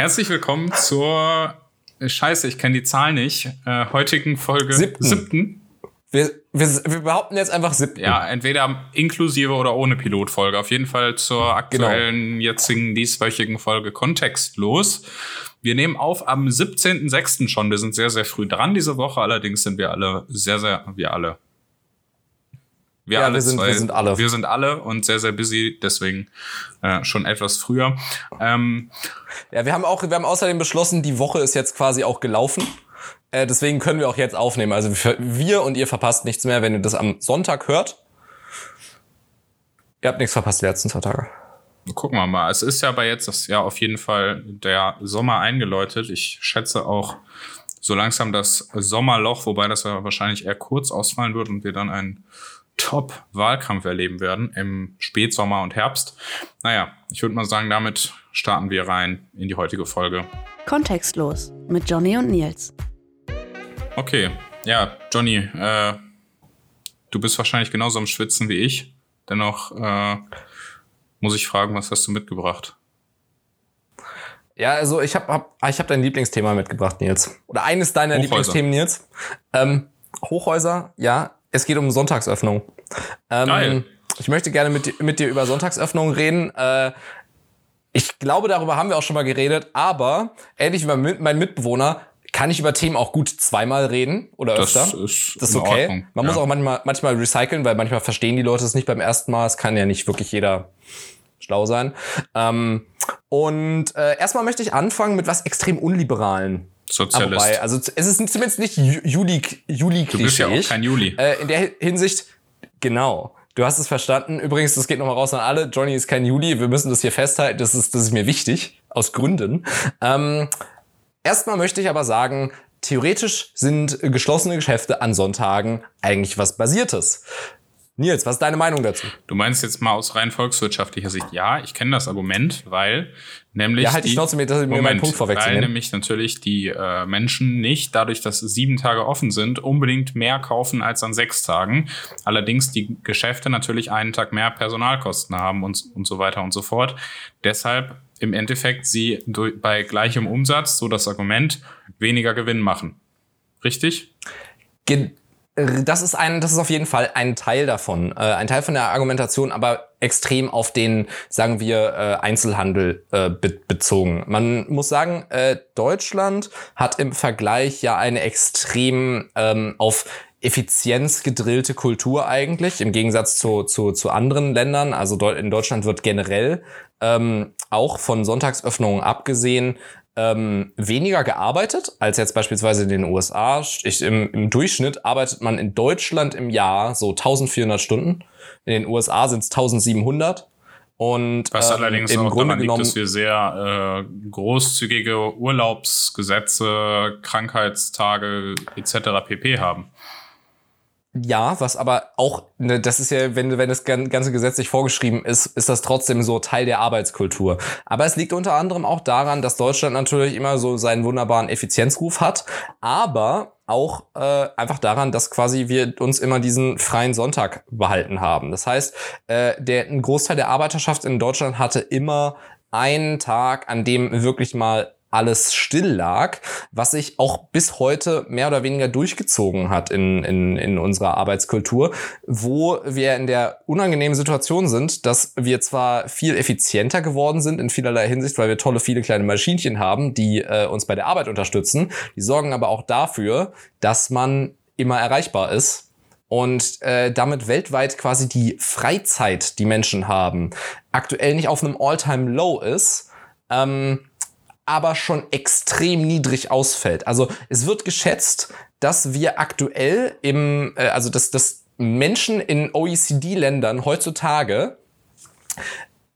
Herzlich willkommen zur Scheiße, ich kenne die Zahl nicht. Äh, heutigen Folge siebten. siebten. Wir, wir, wir behaupten jetzt einfach siebten. Ja, entweder inklusive oder ohne Pilotfolge. Auf jeden Fall zur aktuellen, genau. jetzigen, dieswöchigen Folge kontextlos. Wir nehmen auf am 17.06. schon. Wir sind sehr, sehr früh dran diese Woche. Allerdings sind wir alle sehr, sehr, wir alle. Wir ja, alle wir sind, zwei, wir sind alle. Wir sind alle und sehr, sehr busy, deswegen äh, schon etwas früher. Ähm, ja, wir haben auch, wir haben außerdem beschlossen, die Woche ist jetzt quasi auch gelaufen. Äh, deswegen können wir auch jetzt aufnehmen. Also wir und ihr verpasst nichts mehr, wenn ihr das am Sonntag hört. Ihr habt nichts verpasst die letzten zwei Tage. Gucken wir mal. Es ist ja aber jetzt das Jahr auf jeden Fall der Sommer eingeläutet. Ich schätze auch so langsam das Sommerloch, wobei das ja wahrscheinlich eher kurz ausfallen wird und wir dann einen Top-Wahlkampf erleben werden im Spätsommer und Herbst. Naja, ich würde mal sagen, damit starten wir rein in die heutige Folge. Kontextlos mit Johnny und Nils. Okay, ja, Johnny, äh, du bist wahrscheinlich genauso am Schwitzen wie ich. Dennoch äh, muss ich fragen, was hast du mitgebracht? Ja, also ich habe hab, ich hab dein Lieblingsthema mitgebracht, Nils. Oder eines deiner Hochhäuser. Lieblingsthemen, Nils. Ähm, Hochhäuser, ja, es geht um Sonntagsöffnung. Ähm, Geil. Ich möchte gerne mit, mit dir über Sonntagsöffnung reden. Äh, ich glaube, darüber haben wir auch schon mal geredet, aber ähnlich wie mein Mitbewohner kann ich über Themen auch gut zweimal reden oder das öfter. Ist das ist okay. Ordnung, Man ja. muss auch manchmal, manchmal recyceln, weil manchmal verstehen die Leute es nicht beim ersten Mal. Es kann ja nicht wirklich jeder schlau sein. Ähm, und äh, erstmal möchte ich anfangen mit was extrem Unliberalen. Sozialist. Wobei, also es ist zumindest nicht Juli, Juli Du bist ja auch kein Juli. Äh, in der Hinsicht, genau. Du hast es verstanden. Übrigens, das geht nochmal raus an alle. Johnny ist kein Juli. Wir müssen das hier festhalten. Das ist, das ist mir wichtig. Aus Gründen. Ähm, erstmal möchte ich aber sagen, theoretisch sind geschlossene Geschäfte an Sonntagen eigentlich was Basiertes. Nils, was ist deine Meinung dazu? Du meinst jetzt mal aus rein volkswirtschaftlicher Sicht, ja, ich kenne das Argument, weil nämlich. Ja, halt die Schnauze mir, dass ich mir meinen Punkt vorwechseln. Weil nämlich natürlich die äh, Menschen nicht, dadurch, dass sieben Tage offen sind, unbedingt mehr kaufen als an sechs Tagen. Allerdings die Geschäfte natürlich einen Tag mehr Personalkosten haben und, und so weiter und so fort. Deshalb im Endeffekt sie durch, bei gleichem Umsatz, so das Argument, weniger Gewinn machen. Richtig? Ge das ist ein, das ist auf jeden Fall ein Teil davon, äh, ein Teil von der Argumentation, aber extrem auf den, sagen wir, äh, Einzelhandel äh, be bezogen. Man muss sagen, äh, Deutschland hat im Vergleich ja eine extrem ähm, auf Effizienz gedrillte Kultur eigentlich, im Gegensatz zu, zu, zu anderen Ländern. Also in Deutschland wird generell ähm, auch von Sonntagsöffnungen abgesehen ähm, weniger gearbeitet als jetzt beispielsweise in den USA. Ich, im, Im Durchschnitt arbeitet man in Deutschland im Jahr so 1400 Stunden. In den USA sind es 1700. Und Was ähm, allerdings im auch Grunde daran liegt, dass wir sehr äh, großzügige Urlaubsgesetze, Krankheitstage etc. pp. haben. Ja, was aber auch, ne, das ist ja, wenn, wenn das ganze gesetzlich vorgeschrieben ist, ist das trotzdem so Teil der Arbeitskultur. Aber es liegt unter anderem auch daran, dass Deutschland natürlich immer so seinen wunderbaren Effizienzruf hat, aber auch äh, einfach daran, dass quasi wir uns immer diesen freien Sonntag behalten haben. Das heißt, äh, der, ein Großteil der Arbeiterschaft in Deutschland hatte immer einen Tag, an dem wirklich mal alles still lag, was sich auch bis heute mehr oder weniger durchgezogen hat in, in, in unserer Arbeitskultur, wo wir in der unangenehmen Situation sind, dass wir zwar viel effizienter geworden sind in vielerlei Hinsicht, weil wir tolle viele kleine Maschinchen haben, die äh, uns bei der Arbeit unterstützen, die sorgen aber auch dafür, dass man immer erreichbar ist und äh, damit weltweit quasi die Freizeit, die Menschen haben, aktuell nicht auf einem All-Time-Low ist. Ähm, aber schon extrem niedrig ausfällt. Also es wird geschätzt, dass wir aktuell im, äh, also dass, dass Menschen in OECD-Ländern heutzutage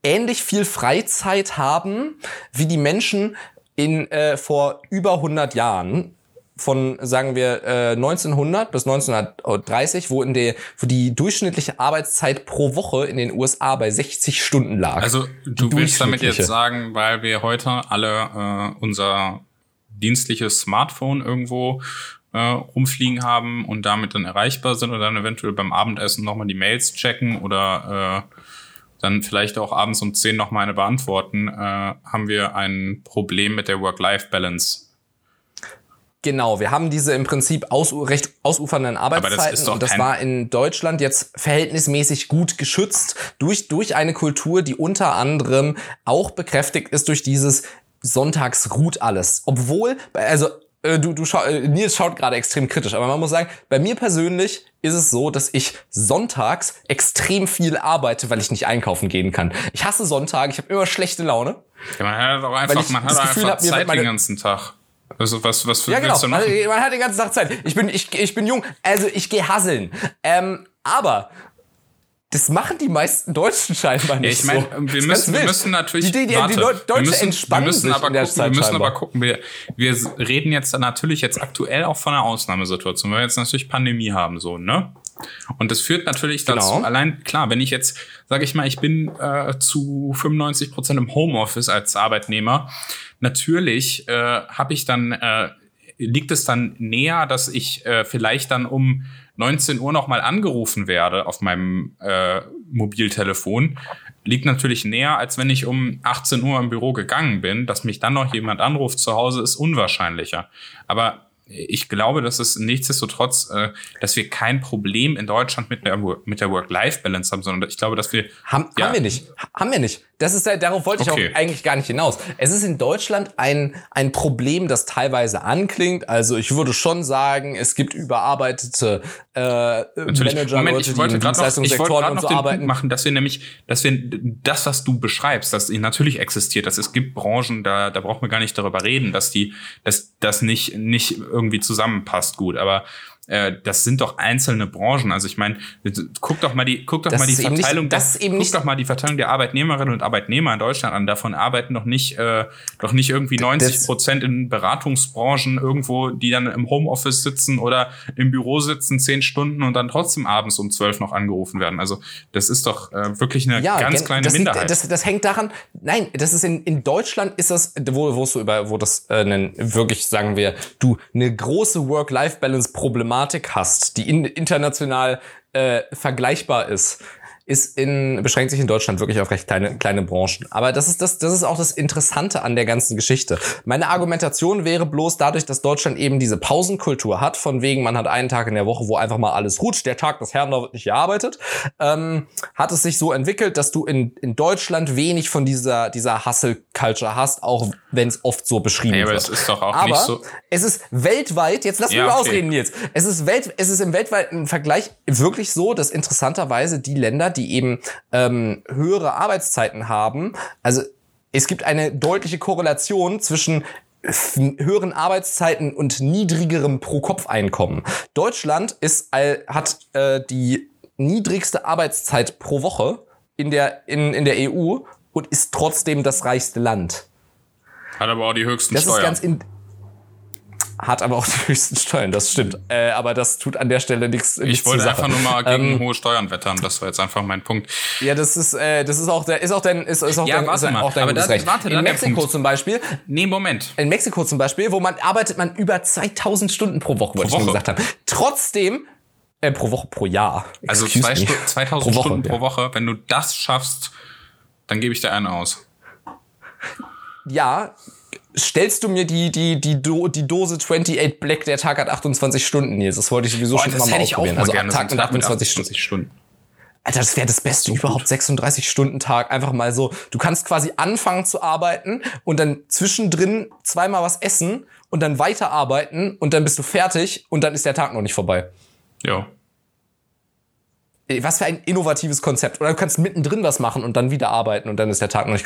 ähnlich viel Freizeit haben wie die Menschen in äh, vor über 100 Jahren von, sagen wir, äh, 1900 bis 1930, wo, in der, wo die durchschnittliche Arbeitszeit pro Woche in den USA bei 60 Stunden lag. Also du willst damit jetzt sagen, weil wir heute alle äh, unser dienstliches Smartphone irgendwo äh, rumfliegen haben und damit dann erreichbar sind und dann eventuell beim Abendessen nochmal die Mails checken oder äh, dann vielleicht auch abends um 10 noch meine beantworten, äh, haben wir ein Problem mit der Work-Life-Balance. Genau, wir haben diese im Prinzip aus, recht ausufernden Arbeitszeiten das und das war in Deutschland jetzt verhältnismäßig gut geschützt durch, durch eine Kultur, die unter anderem auch bekräftigt ist durch dieses Sonntags ruht alles. Obwohl, also äh, du, du schau, äh, Nils schaut gerade extrem kritisch, aber man muss sagen, bei mir persönlich ist es so, dass ich sonntags extrem viel arbeite, weil ich nicht einkaufen gehen kann. Ich hasse Sonntage, ich habe immer schlechte Laune. Ja, man hat auch einfach, man hat Gefühl, einfach Zeit den ganzen Tag. Also was, was ja, genau. Man, man hat den ganzen Tag Zeit. Ich bin, ich, ich bin jung, also ich gehe hasseln. Ähm, aber das machen die meisten Deutschen scheinbar nicht. Ja, ich meine, so. wir, müssen, wir müssen natürlich. Die, die, die, die Deutschen wir müssen, entspannen wir müssen aber gucken, Wir müssen scheinbar. aber gucken. Wir, wir reden jetzt natürlich jetzt aktuell auch von einer Ausnahmesituation, weil wir jetzt natürlich Pandemie haben, so, ne? Und das führt natürlich dazu, genau. allein klar, wenn ich jetzt, sage ich mal, ich bin äh, zu 95 Prozent im Homeoffice als Arbeitnehmer, natürlich äh, habe ich dann, äh, liegt es dann näher, dass ich äh, vielleicht dann um 19 Uhr nochmal angerufen werde auf meinem äh, Mobiltelefon, liegt natürlich näher, als wenn ich um 18 Uhr im Büro gegangen bin. Dass mich dann noch jemand anruft zu Hause, ist unwahrscheinlicher. Aber ich glaube, dass es nichtsdestotrotz, äh, dass wir kein Problem in Deutschland mit der, mit der Work-Life-Balance haben, sondern ich glaube, dass wir. Haben, ja. haben wir nicht. Haben wir nicht. Das ist, darauf wollte okay. ich auch eigentlich gar nicht hinaus. Es ist in Deutschland ein, ein Problem, das teilweise anklingt. Also ich würde schon sagen, es gibt überarbeitete äh, Manager, Moment, Leute, ich wollte die Dienstleistungssektoren und so arbeiten. Punkt machen, dass wir nämlich, dass wir das, was du beschreibst, das natürlich existiert, dass es gibt Branchen, da, da braucht man gar nicht darüber reden, dass die, dass das nicht, nicht irgendwie zusammenpasst gut. Aber äh, das sind doch einzelne Branchen. Also ich meine, guck doch mal die, guck doch das mal die Verteilung, nicht, das eben guck doch mal die Verteilung der Arbeitnehmerinnen und Arbeitnehmer in Deutschland an. Davon arbeiten doch nicht, äh, doch nicht irgendwie 90 Prozent in Beratungsbranchen irgendwo, die dann im Homeoffice sitzen oder im Büro sitzen zehn Stunden und dann trotzdem abends um zwölf noch angerufen werden. Also das ist doch äh, wirklich eine ja, ganz kleine das Minderheit. Liegt, das, das hängt daran. Nein, das ist in, in Deutschland ist das, wo, wo du über, wo das äh, wirklich sagen wir, du eine große Work-Life-Balance-Problematik Problematik hast, die in, international äh, vergleichbar ist, ist in, beschränkt sich in Deutschland wirklich auf recht kleine, kleine Branchen. Aber das ist, das, das ist auch das Interessante an der ganzen Geschichte. Meine Argumentation wäre bloß dadurch, dass Deutschland eben diese Pausenkultur hat, von wegen, man hat einen Tag in der Woche, wo einfach mal alles ruht, der Tag des Herrn, da wird nicht gearbeitet, ähm, hat es sich so entwickelt, dass du in, in Deutschland wenig von dieser, dieser Hustle-Culture hast, auch wenn es oft so beschrieben aber wird. Es ist doch auch aber nicht so. Es ist weltweit, jetzt lass mich ja, mal okay. ausreden, Nils. Es ist, Welt, es ist im weltweiten Vergleich wirklich so, dass interessanterweise die Länder, die eben ähm, höhere Arbeitszeiten haben, also es gibt eine deutliche Korrelation zwischen höheren Arbeitszeiten und niedrigerem Pro-Kopf-Einkommen. Deutschland ist, hat äh, die niedrigste Arbeitszeit pro Woche in der, in, in der EU und ist trotzdem das reichste Land. Hat aber auch die höchsten das Steuern. Ist ganz in, hat aber auch die höchsten Steuern, das stimmt. Äh, aber das tut an der Stelle nichts. Ich wollte einfach nur mal gegen ähm, hohe Steuern wettern. Das war jetzt einfach mein Punkt. Ja, das ist, äh, das ist auch der, ist auch dein, ist, ist auch ja, dein, warte ist mal. auch dein aber das, Recht. Warte, in Mexiko zum Beispiel. Nee, Moment. In Mexiko zum Beispiel, wo man arbeitet man über 2000 Stunden pro Woche, wollte ich nur gesagt haben. Trotzdem äh, pro Woche, pro Jahr. Also zwei Stu 2000 pro Woche, Stunden pro Woche. Wenn du das schaffst, dann gebe ich dir einen aus. Ja, stellst du mir die, die, die, Do die Dose 28 Black, der Tag hat 28 Stunden, Nils. Das wollte ich sowieso Boah, schon mal ausprobieren. also gerne. Tag mit 28, 28 Stunden. Alter, das wäre das Beste so überhaupt, 36-Stunden-Tag. Einfach mal so, du kannst quasi anfangen zu arbeiten und dann zwischendrin zweimal was essen und dann weiterarbeiten und dann bist du fertig und dann ist der Tag noch nicht vorbei. Ja. Was für ein innovatives Konzept. Oder du kannst mittendrin was machen und dann wieder arbeiten und dann ist der Tag noch nicht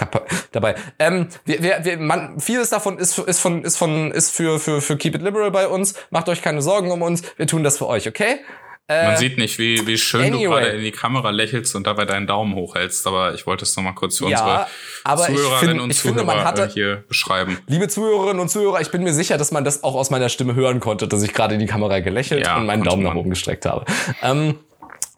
dabei. Ähm, wir, wir, wir, man, vieles davon ist, ist, von, ist, von, ist für, für, für Keep It Liberal bei uns. Macht euch keine Sorgen um uns. Wir tun das für euch, okay? Äh, Man sieht nicht, wie, wie schön anyway. du gerade in die Kamera lächelst und dabei deinen Daumen hochhältst, aber ich wollte es noch mal kurz für ja, unsere Zuhörerinnen find, und Zuhörer finde, hatte, hier beschreiben. Liebe Zuhörerinnen und Zuhörer, ich bin mir sicher, dass man das auch aus meiner Stimme hören konnte, dass ich gerade in die Kamera gelächelt ja, und meinen Daumen nach oben gestreckt habe. Ähm,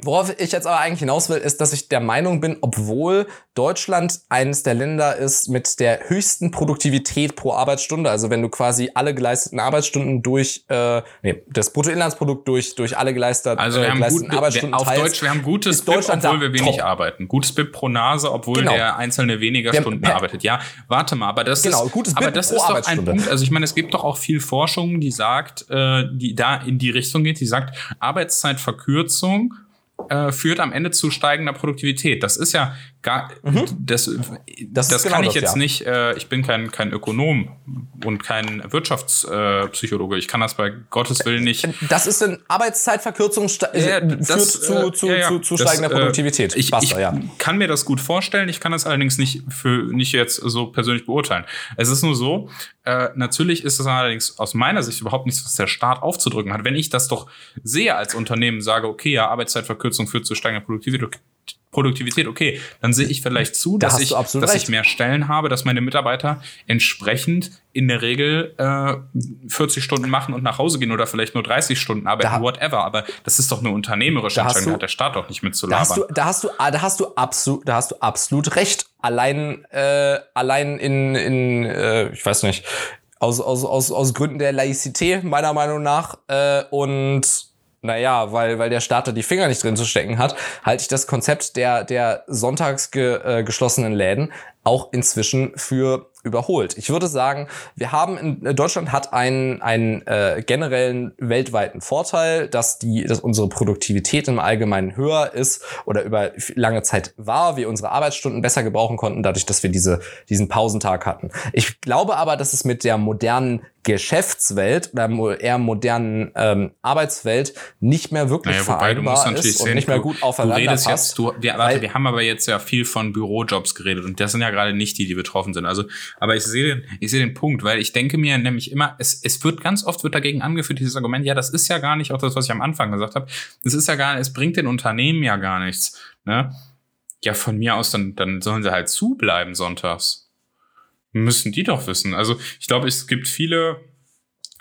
Worauf ich jetzt aber eigentlich hinaus will, ist, dass ich der Meinung bin, obwohl Deutschland eines der Länder ist mit der höchsten Produktivität pro Arbeitsstunde, also wenn du quasi alle geleisteten Arbeitsstunden durch, äh, nee, das Bruttoinlandsprodukt durch, durch alle geleisteten, also wir äh, haben geleisteten gut, Arbeitsstunden auf teilst, Deutsch, wir haben gutes BIP, obwohl wir wenig top. arbeiten. Gutes BIP pro Nase, obwohl Genau. der Einzelne weniger Wir Stunden arbeitet. Ja, warte mal, aber das Genau, ist, gutes aber BIP das pro ist doch ein. Punkt. Also ich meine, es gibt doch auch viel Forschung, die sagt, äh, die da in die Richtung geht, die sagt, Arbeitszeitverkürzung äh, führt am Ende zu steigender Produktivität. Das ist ja gar, das, das, Mhm. Das ist kann genau ich das, jetzt ja. nicht, äh, ich bin kein, kein Ökonom und kein Wirtschaftspsychologe. Äh, ich kann das bei Gottes Willen nicht. Das ist eine Arbeitszeitverkürzung Ja, äh, führt das, zu, äh, zu, ja, zu, zu Das, steigender äh, Produktivität. Ich, Basta, ich kann mir das gut vorstellen. Ich kann das allerdings nicht für nicht jetzt so persönlich beurteilen. Es ist nur so. Äh, natürlich ist es allerdings aus meiner Sicht überhaupt nichts, was der Staat aufzudrücken hat. Wenn ich das doch sehe als Unternehmen, sage, okay, ja, Arbeitszeitverkürzung führt zu steigender Produktivität. Produktivität, okay, dann sehe ich vielleicht zu, Da dass, ich, dass recht. ich mehr Stellen habe, dass meine Mitarbeiter entsprechend in der Regel äh, 40 Stunden machen und nach Hause gehen oder vielleicht nur 30 Stunden arbeiten, Da- whatever. Aber das ist doch eine unternehmerische Entscheidung, da hat der Staat doch nicht mit zu Da hast labern. du, da hast du, ah, da hast du absolut, da hast du absolut recht. Allein, äh, allein in, in, äh, ich weiß nicht, aus, aus, aus, aus Gründen der Laizität meiner Meinung nach äh, und naja, weil, weil der Staat da die Finger nicht drin zu stecken hat, halte ich das Konzept der, der sonntags ge, äh, geschlossenen Läden auch inzwischen für überholt. Ich würde sagen, wir haben in äh, Deutschland hat einen, einen äh, generellen weltweiten Vorteil, dass die, dass unsere Produktivität im Allgemeinen höher ist oder über lange Zeit war, wir unsere Arbeitsstunden besser gebrauchen konnten, dadurch, dass wir diese, diesen Pausentag hatten. Ich glaube aber, dass es mit der modernen Geschäftswelt oder eher modernen ähm, Arbeitswelt nicht mehr wirklich Naja, du vereinbar natürlich ist und sehen, nicht mehr du, gut du aufeinander redest passt. jetzt, du, wir, warte, wir haben aber jetzt ja viel von Bürojobs geredet und das sind ja gerade nicht die, die betroffen sind. Also, aber ich sehe, den- ich sehe den Punkt, weil ich denke mir nämlich immer, es, es wird ganz oft wird dagegen angeführt dieses Argument, ja, das ist ja gar nicht auch das, was ich am Anfang gesagt habe. Es ist ja gar, es bringt den Unternehmen ja gar nichts. Ne? Ja, von mir aus dann, dann sollen sie halt zubleiben sonntags. Müssen die doch wissen. Also ich glaube, es gibt viele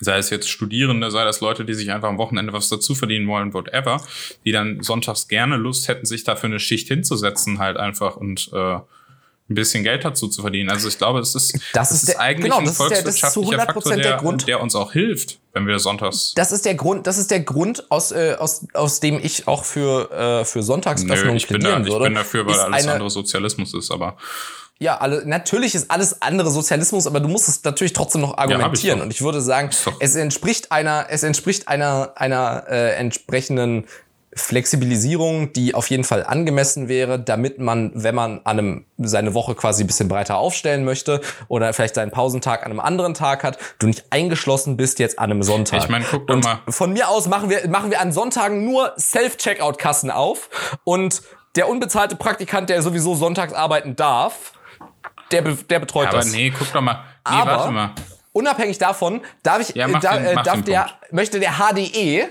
sei es jetzt Studierende, sei das Leute, die sich einfach am Wochenende was dazu verdienen wollen, whatever, die dann sonntags gerne Lust hätten, sich dafür eine Schicht hinzusetzen, halt einfach und äh, ein bisschen Geld dazu zu verdienen. Also ich glaube, es ist, Das ist der- eigentlich genau, ein das ist der- das ist zu volkswirtschaftlicher 100% Faktor, der, der Grund. der uns auch hilft, wenn wir sonntags. Das ist der Grund, das ist der Grund, aus, äh, aus, aus dem ich auch für, äh, für Nö, Sonntagsöffnung ich bin, da, ich würde. bin dafür, weil ist alles eine- andere Sozialismus ist, aber Ja, alle, natürlich ist alles andere Sozialismus, aber du musst es natürlich trotzdem noch argumentieren. doch. und ich würde sagen, es entspricht einer, es entspricht einer, einer äh, entsprechenden Flexibilisierung, die auf jeden Fall angemessen wäre, damit man, wenn man an einem, seine Woche quasi ein bisschen breiter aufstellen möchte oder vielleicht seinen Pausentag an einem anderen Tag hat, du nicht eingeschlossen bist jetzt an einem Sonntag. Ich meine, guck doch mal. Von mir aus machen wir, machen wir an Sonntagen nur Self-Checkout-Kassen auf und der unbezahlte Praktikant, der sowieso sonntags arbeiten darf, der, der betreut aber das. nee, guck doch mal. Nee, Aber- warte mal. Unabhängig davon, darf ich, Ja, äh, da, den- äh, darf der, Punkt. möchte der HDE,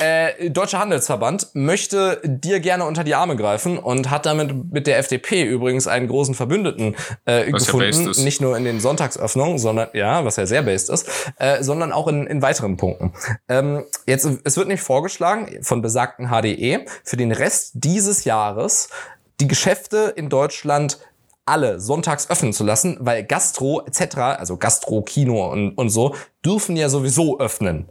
äh, Deutscher Handelsverband, möchte dir gerne unter die Arme greifen und hat damit mit der FDP übrigens einen großen Verbündeten äh, Was ja gefunden. ist. Nicht nur in den Sonntagsöffnungen, sondern, ja, was ja sehr based ist, äh, sondern auch in, in weiteren Punkten. Ähm, jetzt, es wird nicht vorgeschlagen von besagten HDE für den Rest dieses Jahres die Geschäfte in Deutschland alle sonntags öffnen zu lassen, weil Gastro etc., also Gastro, Kino und, und so, dürfen ja sowieso öffnen.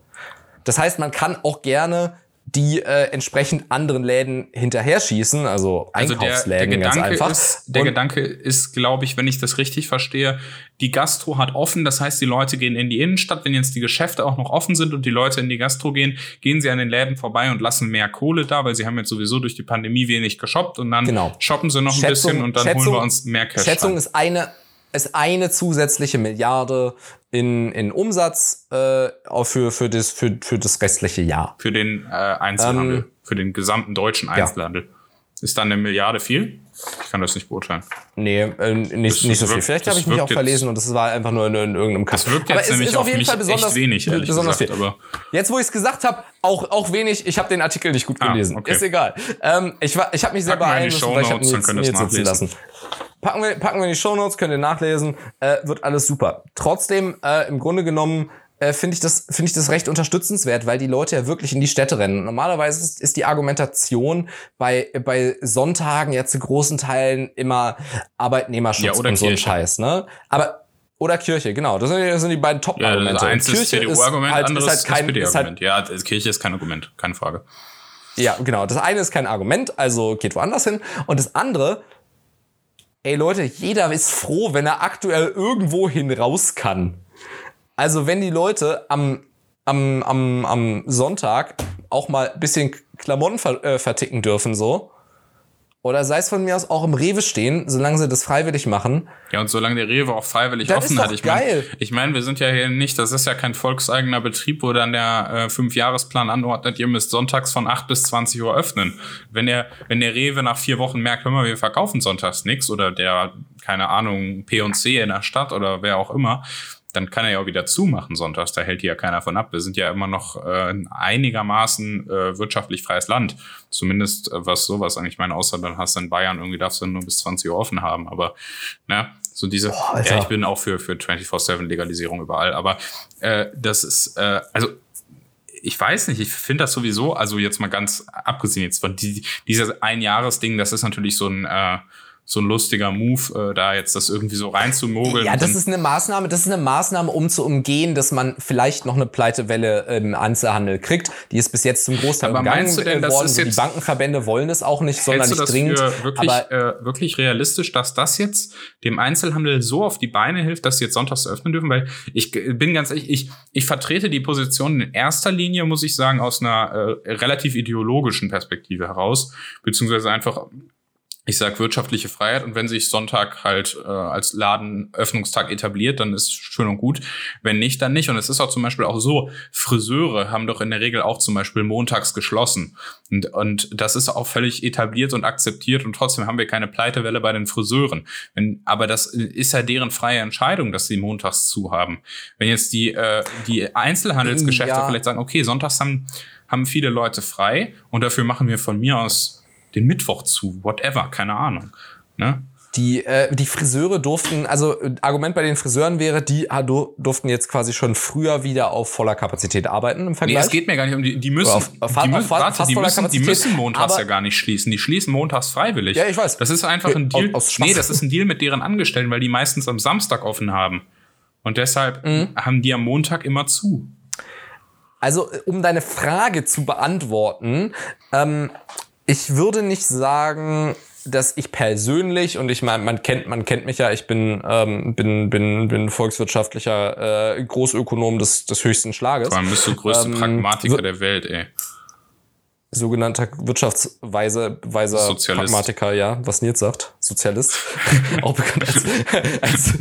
Das heißt, man kann auch gerne die äh, entsprechend anderen Läden hinterher schießen, also Also der, der Einkaufsläden ganz Gedanke einfach. ist, der Und- Gedanke ist, glaube ich, wenn ich das richtig verstehe, die Gastro hat offen, das heißt, die Leute gehen in die Innenstadt, wenn jetzt die Geschäfte auch noch offen sind und die Leute in die Gastro gehen, gehen sie an den Läden vorbei und lassen mehr Kohle da, weil sie haben jetzt sowieso durch die Pandemie wenig geshoppt und dann Genau. shoppen sie noch ein bisschen und dann holen wir uns mehr Cash. Schätzung rein. ist eine, ist eine zusätzliche Milliarde in, in Umsatz äh, für, für, das, für, für das restliche Jahr. für den äh, Einzelhandel, Ähm, für den gesamten deutschen Einzelhandel. Ist dann eine Milliarde viel? Ich kann das nicht beurteilen. Nee, äh, nicht, Das nicht so viel. wirkt- Vielleicht das habe ich mich auch jetzt- verlesen und das war einfach nur in, in irgendeinem Kasten. Das wirkt Aber jetzt es nämlich ist auf jeden Fall besonders, wenig, besonders gesagt. viel. Aber Jetzt, wo ich es gesagt habe, auch, auch wenig. Ich habe den Artikel nicht gut Ah, gelesen. okay. Ist egal. Ähm, ich war, ich habe mich sehr müssen, weil ich habe Nils sitzen nachlesen. lassen. Packen wir, packen wir in die Shownotes, könnt ihr nachlesen. Äh, wird alles super. Trotzdem, äh, im Grunde genommen, äh, finde ich das finde ich das recht unterstützenswert, weil die Leute ja wirklich in die Städte rennen. Normalerweise ist, ist die Argumentation bei bei Sonntagen ja zu großen Teilen immer Arbeitnehmerschutz Ja, oder und so ein Kirche. Scheiß, ne? Aber oder Kirche, genau. Das sind, das sind die beiden Ja, Top-Argumente. das eins Und ist CDU-Argument, halt, anderes ist halt kein, ist halt SPD-Argument. ja, das- Kirche ist kein Argument, keine Frage. Ja, genau. Das eine ist kein Argument, also geht woanders hin. Und das andere, ey Leute, jeder ist froh, wenn er aktuell irgendwo hin raus kann. Also wenn die Leute am, am, am, am Sonntag auch mal ein bisschen Klamotten ver äh, verticken dürfen, so. Oder sei es von mir aus auch im Rewe stehen, solange sie das freiwillig machen. Ja, und solange der Rewe auch freiwillig Das offen ist hat. Ich meine, ich mein, wir sind ja hier nicht, das ist ja kein volkseigener Betrieb, wo dann der äh, Fünfjahresplan anordnet, ihr müsst sonntags von 8 bis 20 Uhr öffnen. Wenn der, wenn der Rewe nach vier Wochen merkt, hör mal, wir verkaufen sonntags nichts oder der, keine Ahnung, P&C in der Stadt oder wer auch immer, dann kann er ja auch wieder zumachen sonntags. Da hält ja keiner von ab. Wir sind ja immer noch äh, ein einigermaßen äh, wirtschaftlich freies Land. Zumindest äh, was sowas angeht. Ich meine, außer dann hast du in Bayern irgendwie darfst du nur bis 20 Uhr offen haben. Aber ne, so diese, Alter. ja, ich bin auch für, für 24-7-Legalisierung überall. Aber äh, das ist, äh, also ich weiß nicht, ich finde das sowieso, also jetzt mal ganz abgesehen jetzt von die, dieses Einjahresding, das ist natürlich so ein äh, so ein lustiger Move, äh, da jetzt das irgendwie so reinzumogeln. Ja, das ist eine Maßnahme, das ist eine Maßnahme, um zu umgehen, dass man vielleicht noch eine Pleitewelle im Einzelhandel kriegt. Die ist bis jetzt zum Großteil Aber umgangen meinst du denn, worden. ist So die Bankenverbände wollen es auch nicht sonderlich das dringend. wirklich, aber äh, wirklich realistisch, dass das jetzt dem Einzelhandel so auf die Beine hilft, dass sie jetzt sonntags öffnen dürfen? Weil ich bin ganz ehrlich, ich, ich vertrete die Position in erster Linie, muss ich sagen, aus einer äh, relativ ideologischen Perspektive heraus, beziehungsweise einfach ich sag wirtschaftliche Freiheit und wenn sich Sonntag halt äh, als Ladenöffnungstag etabliert, dann ist schön und gut. Wenn nicht, dann nicht. Und es ist auch zum Beispiel auch so, Friseure haben doch in der Regel auch zum Beispiel montags geschlossen. Und, und das ist auch völlig etabliert und akzeptiert und trotzdem haben wir keine Pleitewelle bei den Friseuren. Wenn, aber das ist ja deren freie Entscheidung, dass sie montags zu haben. Wenn jetzt die, äh, die Einzelhandelsgeschäfte Ja. vielleicht sagen, okay, sonntags haben, haben viele Leute frei und dafür machen wir von mir aus den Mittwoch zu, whatever, keine Ahnung. Ne? die, äh, die Friseure durften, also äh, Argument bei den Friseuren wäre, die dur- durften jetzt quasi schon früher wieder auf voller Kapazität arbeiten im Nee, Vergleich. es geht mir gar nicht um die, die müssen, Auf- auf die müssen, warte, die müssen, die müssen montags aber- ja gar nicht schließen. Die schließen montags freiwillig. Ja, ich weiß. Das ist einfach ein Aus- Deal. aus Spaß. nee, das ist ein Deal mit deren Angestellten, weil die meistens am Samstag offen haben. Und deshalb Mhm. haben die am Montag immer zu. Also, äh, um deine Frage zu beantworten, ähm, ich würde nicht sagen, dass ich persönlich und ich meine, man kennt, man kennt mich ja, ich bin, ähm, bin, bin, bin volkswirtschaftlicher äh, Großökonom des, des höchsten Schlages. Vor allem bist du größte Ähm, Pragmatiker der Welt, ey. Sogenannter wirtschaftsweiser weiser Sozialist. Pragmatiker, ja, was Nils sagt, Sozialist, auch bekannt als, als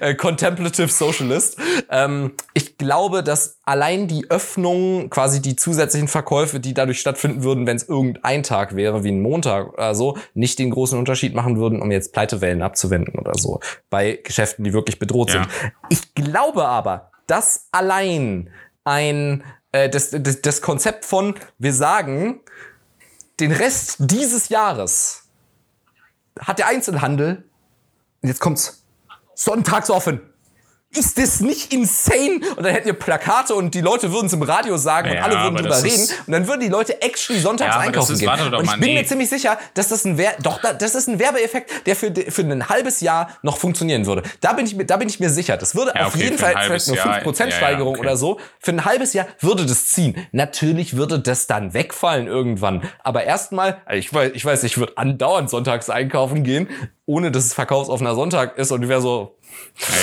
äh, Contemplative Socialist. Ähm, ich glaube, dass allein die Öffnung, quasi die zusätzlichen Verkäufe, die dadurch stattfinden würden, wenn es irgendein Tag wäre, wie ein Montag oder so, nicht den großen Unterschied machen würden, um jetzt Pleitewellen abzuwenden oder so, bei Geschäften, die wirklich bedroht Ja. sind. Ich glaube aber, dass allein ein äh, das, das, das Konzept von wir sagen, den Rest dieses Jahres hat der Einzelhandel, und jetzt kommt's, sonntags offen. Ist das nicht insane? Und dann hätten wir Plakate und die Leute würden es im Radio sagen und Ja, alle würden drüber reden. Und dann würden die Leute actually sonntags Ja, einkaufen ist- gehen. und ich bin nee. mir ziemlich sicher, dass das ein Wer doch, da- das ist ein Werbeeffekt, der für, für ein halbes Jahr noch funktionieren würde. Da bin ich mir, da bin ich mir sicher. Das würde Ja, auf okay, jeden ein Fall vielleicht nur Jahr, 5% ja, ja, Steigerung okay. oder so. Für ein halbes Jahr würde das ziehen. Natürlich würde das dann wegfallen irgendwann. Aber erstmal, also ich weiß, ich weiß, ich würde andauernd sonntags einkaufen gehen, ohne dass es verkaufsoffener Sonntag ist und ich wäre so,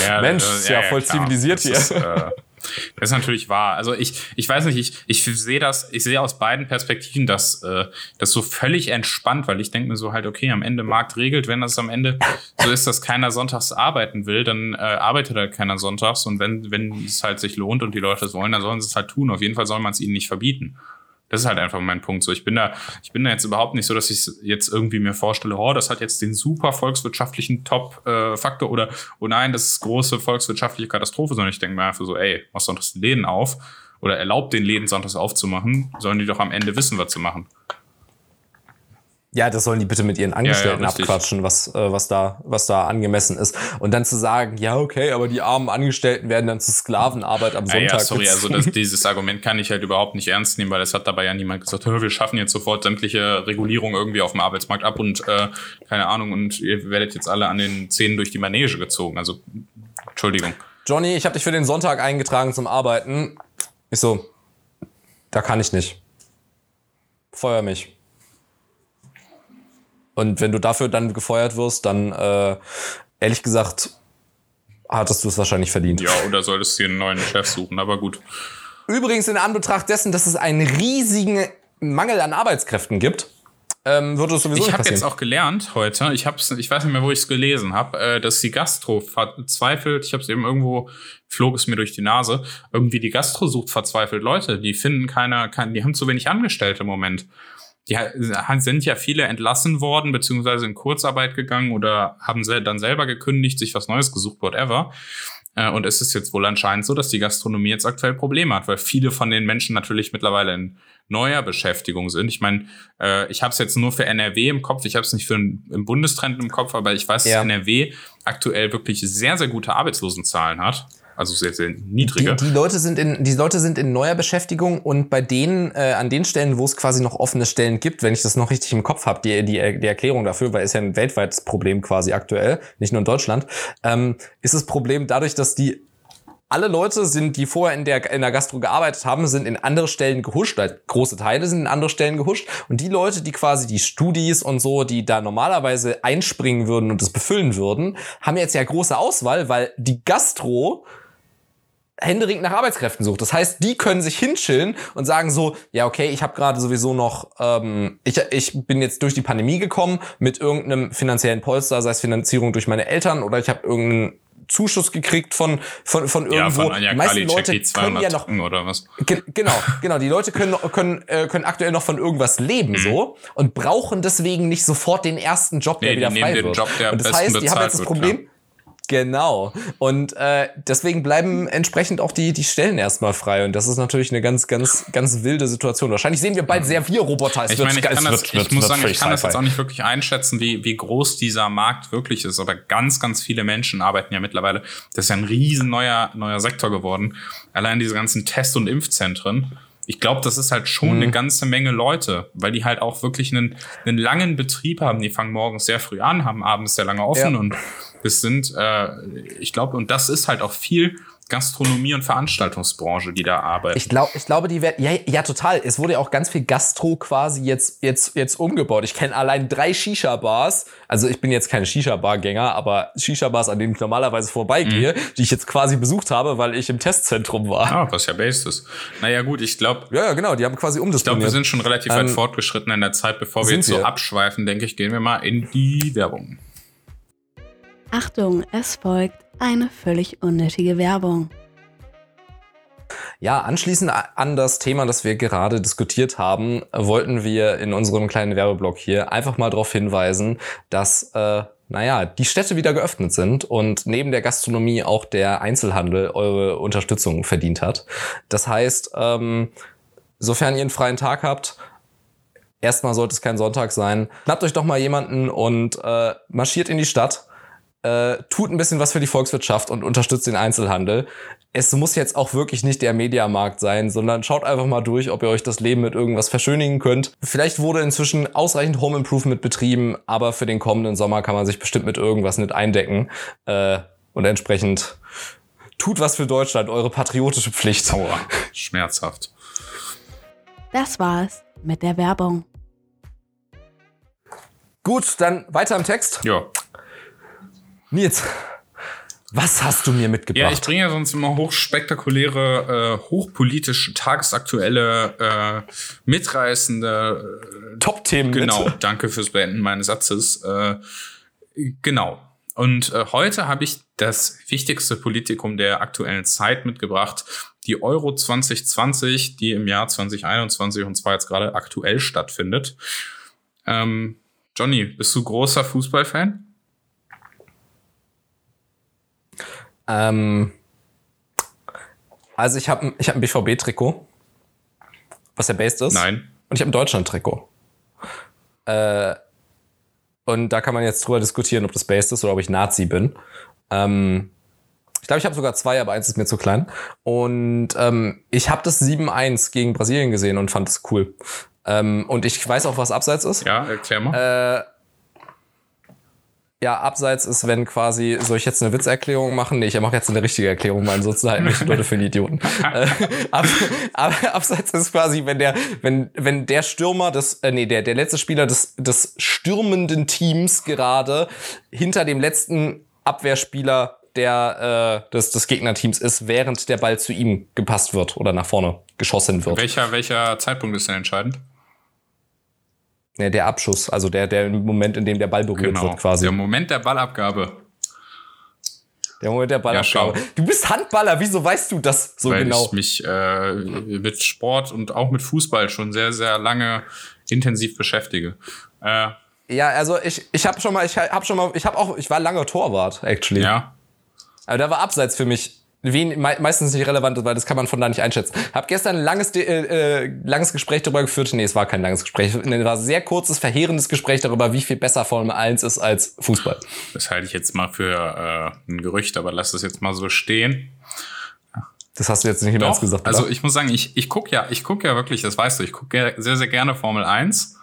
Ja, Mensch, äh, ist ja voll zivilisiert das hier. Ist, äh, das ist natürlich wahr. Also ich, ich weiß nicht, ich, ich sehe das, ich sehe aus beiden Perspektiven das, äh, das so völlig entspannt, weil ich denke mir so halt, okay, am Ende Markt regelt, wenn das am Ende so ist, dass keiner sonntags arbeiten will, dann äh, arbeitet halt keiner sonntags und wenn, wenn es halt sich lohnt und die Leute es wollen, dann sollen sie es halt tun. Auf jeden Fall soll man es ihnen nicht verbieten. Das ist halt einfach mein Punkt. So, ich bin da, ich bin da jetzt überhaupt nicht so, dass ich jetzt irgendwie mir vorstelle, oh, das hat jetzt den super volkswirtschaftlichen Top-Faktor oder oh nein, das ist große volkswirtschaftliche Katastrophe, sondern ich denke mir einfach so, ey, mach sonntags die Läden auf oder erlaubt den Läden sonntags aufzumachen, sollen die doch am Ende wissen, was zu machen. Ja, das sollen die bitte mit ihren Angestellten Ja, ja, abquatschen, was, äh, was, da, was da angemessen ist. Und dann zu sagen, ja, okay, aber die armen Angestellten werden dann zu Sklavenarbeit am Ja, Sonntag. ja, sorry, also gezwungen. das, dieses Argument kann ich halt überhaupt nicht ernst nehmen, weil es hat dabei ja niemand gesagt, "Hör, wir schaffen jetzt sofort sämtliche Regulierungen irgendwie auf dem Arbeitsmarkt ab und äh, keine Ahnung, und ihr werdet jetzt alle an den Zähnen durch die Manege gezogen. Also, Entschuldigung. Johnny, ich habe dich für den Sonntag eingetragen zum Arbeiten. Ich so, da kann ich nicht. Feuer mich. Und wenn du dafür dann gefeuert wirst, dann äh, ehrlich gesagt hattest du es wahrscheinlich verdient. Ja, oder solltest du dir einen neuen Chef suchen, aber gut. Übrigens in Anbetracht dessen, dass es einen riesigen Mangel an Arbeitskräften gibt, ähm, würde es sowieso Ich habe jetzt auch gelernt heute, ich hab's, ich weiß nicht mehr, wo ich es gelesen habe, äh, dass die Gastro verzweifelt, ich habe es eben irgendwo, flog es mir durch die Nase, irgendwie die Gastro sucht verzweifelt Leute, die finden keiner, kein, die haben zu wenig Angestellte im Moment. Die ha- sind ja viele entlassen worden, beziehungsweise in Kurzarbeit gegangen oder haben dann selber gekündigt, sich was Neues gesucht, whatever. Äh, Und es ist jetzt wohl anscheinend so, dass die Gastronomie jetzt aktuell Probleme hat, weil viele von den Menschen natürlich mittlerweile in neuer Beschäftigung sind. Ich meine, äh, ich habe es jetzt nur für NRW im Kopf, ich habe es nicht für im Bundestrend im Kopf, aber ich weiß, Ja. dass NRW aktuell wirklich sehr, sehr gute Arbeitslosenzahlen hat. Also sehr, sehr niedrige. Die, die Leute sind in die Leute sind in neuer Beschäftigung und bei denen äh, an den Stellen, wo es quasi noch offene Stellen gibt, wenn ich das noch richtig im Kopf habe, die, die die Erklärung dafür, weil es ja ein weltweites Problem quasi aktuell, nicht nur in Deutschland, ähm, ist das Problem dadurch, dass die alle Leute sind, die vorher in der, in der Gastro gearbeitet haben, sind in andere Stellen gehuscht. Große Teile sind in andere Stellen gehuscht. Und die Leute, die quasi die Studis und so, die da normalerweise einspringen würden und das befüllen würden, haben jetzt ja große Auswahl, weil die Gastro händeringend nach Arbeitskräften sucht. Das heißt, die können sich hinchillen und sagen so, ja, okay, ich habe gerade sowieso noch, ähm, ich, ich bin jetzt durch die Pandemie gekommen mit irgendeinem finanziellen Polster, sei es Finanzierung durch meine Eltern oder ich habe irgendeinen Zuschuss gekriegt von, von, von ja, irgendwo. von Anja die meisten Karliczek, Leute die können 200 ja noch oder was. Ge genau, genau. Die Leute können, können, äh, können aktuell noch von irgendwas leben Mhm. so und brauchen deswegen nicht sofort den ersten Job, der Nee, die wieder frei den wird. Job, der am und das heißt, die haben jetzt das Problem. Genau. Und äh, deswegen bleiben entsprechend auch die, die Stellen erstmal frei. Und das ist natürlich eine ganz, ganz, ganz wilde Situation. Wahrscheinlich sehen wir bald Servierroboter. Es Ich meine, ich, kann das, ich muss sagen, ich kann das jetzt auch nicht wirklich einschätzen, wie, wie groß dieser Markt wirklich ist. Aber ganz, ganz viele Menschen arbeiten ja mittlerweile. Das ist ja ein riesen neuer, neuer Sektor geworden. Allein diese ganzen Test- und Impfzentren. Ich glaube, das ist halt schon Mhm. eine ganze Menge Leute, weil die halt auch wirklich einen, einen langen Betrieb haben. Die fangen morgens sehr früh an, haben abends sehr lange offen Ja. und es sind, äh, ich glaube, und das ist halt auch viel Gastronomie und Veranstaltungsbranche, die da arbeiten. Ich glaube, ich glaube, die werden, ja, ja, total. Es wurde ja auch ganz viel Gastro quasi jetzt, jetzt, jetzt umgebaut. Ich kenne allein drei Shisha-Bars. Also ich bin jetzt kein Shisha-Bar-Gänger, aber Shisha-Bars, an denen ich normalerweise vorbeigehe, Mhm. die ich jetzt quasi besucht habe, weil ich im Testzentrum war. ah, was ja based ist. Naja, gut, ich glaube, Ja, ja, genau. Die haben quasi Ich glaube, umdisponiert. wir sind schon relativ Ähm, weit fortgeschritten in der Zeit. Bevor wir jetzt so wir. abschweifen, denke ich, gehen wir mal in die Werbung. Achtung, es folgt eine völlig unnötige Werbung. Ja, anschließend an das Thema, das wir gerade diskutiert haben, wollten wir in unserem kleinen Werbeblock hier einfach mal darauf hinweisen, dass, äh, naja, die Städte wieder geöffnet sind und neben der Gastronomie auch der Einzelhandel eure Unterstützung verdient hat. Das heißt, ähm, sofern ihr einen freien Tag habt, erstmal sollte es kein Sonntag sein, schnappt euch doch mal jemanden und äh, marschiert in die Stadt äh, tut ein bisschen was für die Volkswirtschaft und unterstützt den Einzelhandel. Es muss jetzt auch wirklich nicht der Mediamarkt sein, sondern schaut einfach mal durch, ob ihr euch das Leben mit irgendwas verschönigen könnt. Vielleicht wurde inzwischen ausreichend Home Improvement betrieben, aber für den kommenden Sommer kann man sich bestimmt mit irgendwas nicht eindecken. Äh, und entsprechend tut was für Deutschland, eure patriotische Pflicht. Aua, schmerzhaft. Das war's mit der Werbung. Gut, dann weiter im Text. Ja. Nils, was hast du mir Ja, mitgebracht? ich bringe ja sonst immer hochspektakuläre, äh, hochpolitische, tagesaktuelle, äh, mitreißende äh, Top-Themen Genau, mit. danke fürs Beenden meines Satzes. Äh, genau. Und äh, heute habe ich das wichtigste Politikum der aktuellen Zeit mitgebracht, die Euro 2020, die im Jahr 2021 und zwar jetzt gerade aktuell stattfindet. Ähm, Johnny, bist du großer Fußballfan? Ähm, also ich habe ich hab ein BVB-Trikot, was ja based ist. Nein. Und ich habe ein Deutschland-Trikot. Äh, Und da kann man jetzt drüber diskutieren, ob das based ist oder ob ich Nazi bin. Ähm, ich glaube, ich habe sogar zwei, aber eins ist mir zu klein. Und ähm, ich habe das 7-1 gegen Brasilien gesehen und fand es cool. Ähm, und ich weiß auch, was Abseits ist. Ja, erklär mal. Äh, ja, Abseits ist, wenn quasi, soll ich jetzt eine Witzerklärung machen? Nee, ich mache jetzt eine richtige Erklärung, weil ansonsten halten mich die Leute für einen Idioten. äh, ab, ab, Abseits ist quasi, wenn der, wenn, wenn der Stürmer des, äh, nee, der, der letzte Spieler des, des stürmenden Teams gerade hinter dem letzten Abwehrspieler der, äh, des, des Gegnerteams ist, während der Ball zu ihm gepasst wird oder nach vorne geschossen wird. welcher, welcher Zeitpunkt ist denn entscheidend? Ja, der Abschuss, also der, der Moment, in dem der Ball berührt wird quasi. Der Moment der Ballabgabe. Der Moment der Ballabgabe. Ja, du bist Handballer, wieso weißt du das so Weil genau? ich mich äh, mit Sport und auch mit Fußball schon sehr, sehr lange intensiv beschäftige. Äh, ja, also ich, ich habe schon mal, ich habe schon mal, ich habe auch, ich war lange Torwart, actually. ja. Aber da war abseits für mich wen, me meistens nicht relevant, weil das kann man von da nicht einschätzen. Hab gestern ein langes, äh, äh, langes Gespräch darüber geführt. Nee, es war kein langes Gespräch. Es war ein sehr kurzes, verheerendes Gespräch darüber, wie viel besser Formel 1 ist als Fußball. Das halte ich jetzt mal für äh, ein Gerücht, aber lass das jetzt mal so stehen. Das hast du jetzt nicht Ernst gesagt. Also oder? ich muss sagen, ich, ich gucke ja, ich gucke ja wirklich, das weißt du, ich gucke sehr, sehr gerne Formel 1.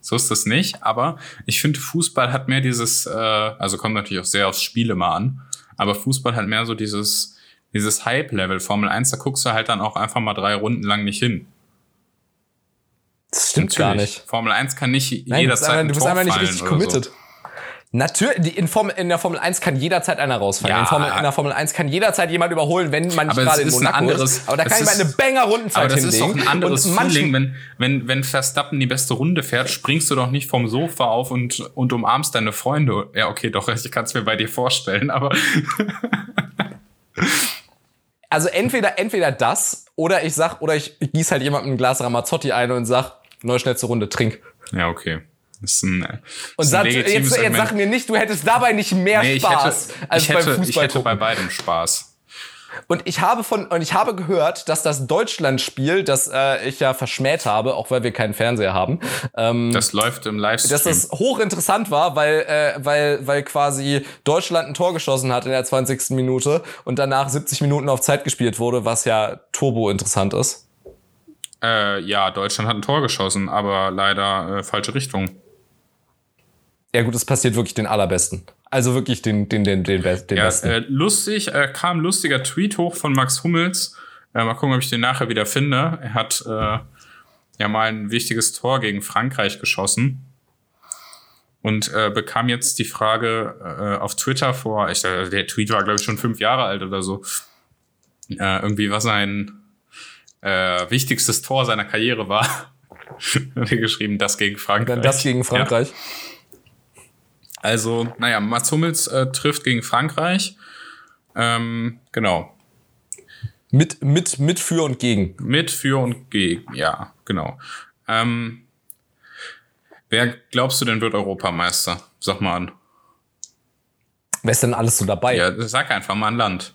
So ist das nicht, aber ich finde, Fußball hat mehr dieses, äh, also kommt natürlich auch sehr aufs Spiel immer an, aber Fußball hat mehr so dieses, dieses Hype-Level. Formel 1, da guckst du halt dann auch einfach mal drei Runden lang nicht hin. Das stimmt gar nicht. Formel 1 kann nicht Nein, jederzeit du bist du bist einfach nicht richtig committed. So. Natürlich, in, Formel, in der Formel 1 kann jederzeit einer rausfallen. Ja. In, Formel, in der Formel 1 kann jederzeit jemand überholen, wenn man nicht gerade in Monaco anderes, ist. Aber da kann ich mal eine banger Rundenzeit Aber das hinlegen. ist doch ein anderes Feeling, wenn, wenn, wenn Verstappen die beste Runde fährt, springst du doch nicht vom Sofa auf und, und umarmst deine Freunde. Ja, okay, doch, ich kann es mir bei dir vorstellen, aber... also entweder, entweder das, oder ich sag, oder ich gieß halt jemandem ein Glas Ramazzotti ein und sag, neue schnellste Runde, trink. Ja, okay. Das ist ein, das und ist sag, jetzt, jetzt sag mir nicht, du hättest dabei nicht mehr nee, Spaß hätte, als ich hätte, beim Fußball. Ich hätte bei beidem Spaß. Und ich habe von und ich habe gehört, dass das Deutschlandspiel, das äh, ich ja verschmäht habe, auch weil wir keinen Fernseher haben, ähm, das läuft im Livestream. dass das hochinteressant war, weil äh, weil weil quasi Deutschland ein Tor geschossen hat in der 20. Minute und danach 70 Minuten auf Zeit gespielt wurde, was ja turbo interessant ist. Äh, ja, Deutschland hat ein Tor geschossen, aber leider äh, falsche Richtung. Ja gut, es passiert wirklich den allerbesten. Also wirklich den, den, den, den, den ja, besten. Äh, lustig, äh, kam ein lustiger Tweet hoch von Max Hummels. Äh, mal gucken, ob ich den nachher wieder finde. Er hat äh, ja mal ein wichtiges Tor gegen Frankreich geschossen. Und äh, bekam jetzt die Frage äh, auf Twitter vor, ich, äh, der Tweet war, glaube ich, schon fünf Jahre alt oder so, äh, irgendwie, was sein äh, wichtigstes Tor seiner Karriere war. hat er geschrieben, das gegen Frankreich. Dann das gegen Frankreich. Ja. Also, naja, Mats Hummels äh, trifft gegen Frankreich. Ähm, genau. Mit, mit, mit für und gegen. Mit für und gegen, ja, genau. Ähm, wer glaubst du denn wird Europameister? Sag mal an. Wer ist denn alles so dabei? Ja, sag einfach mal ein Land.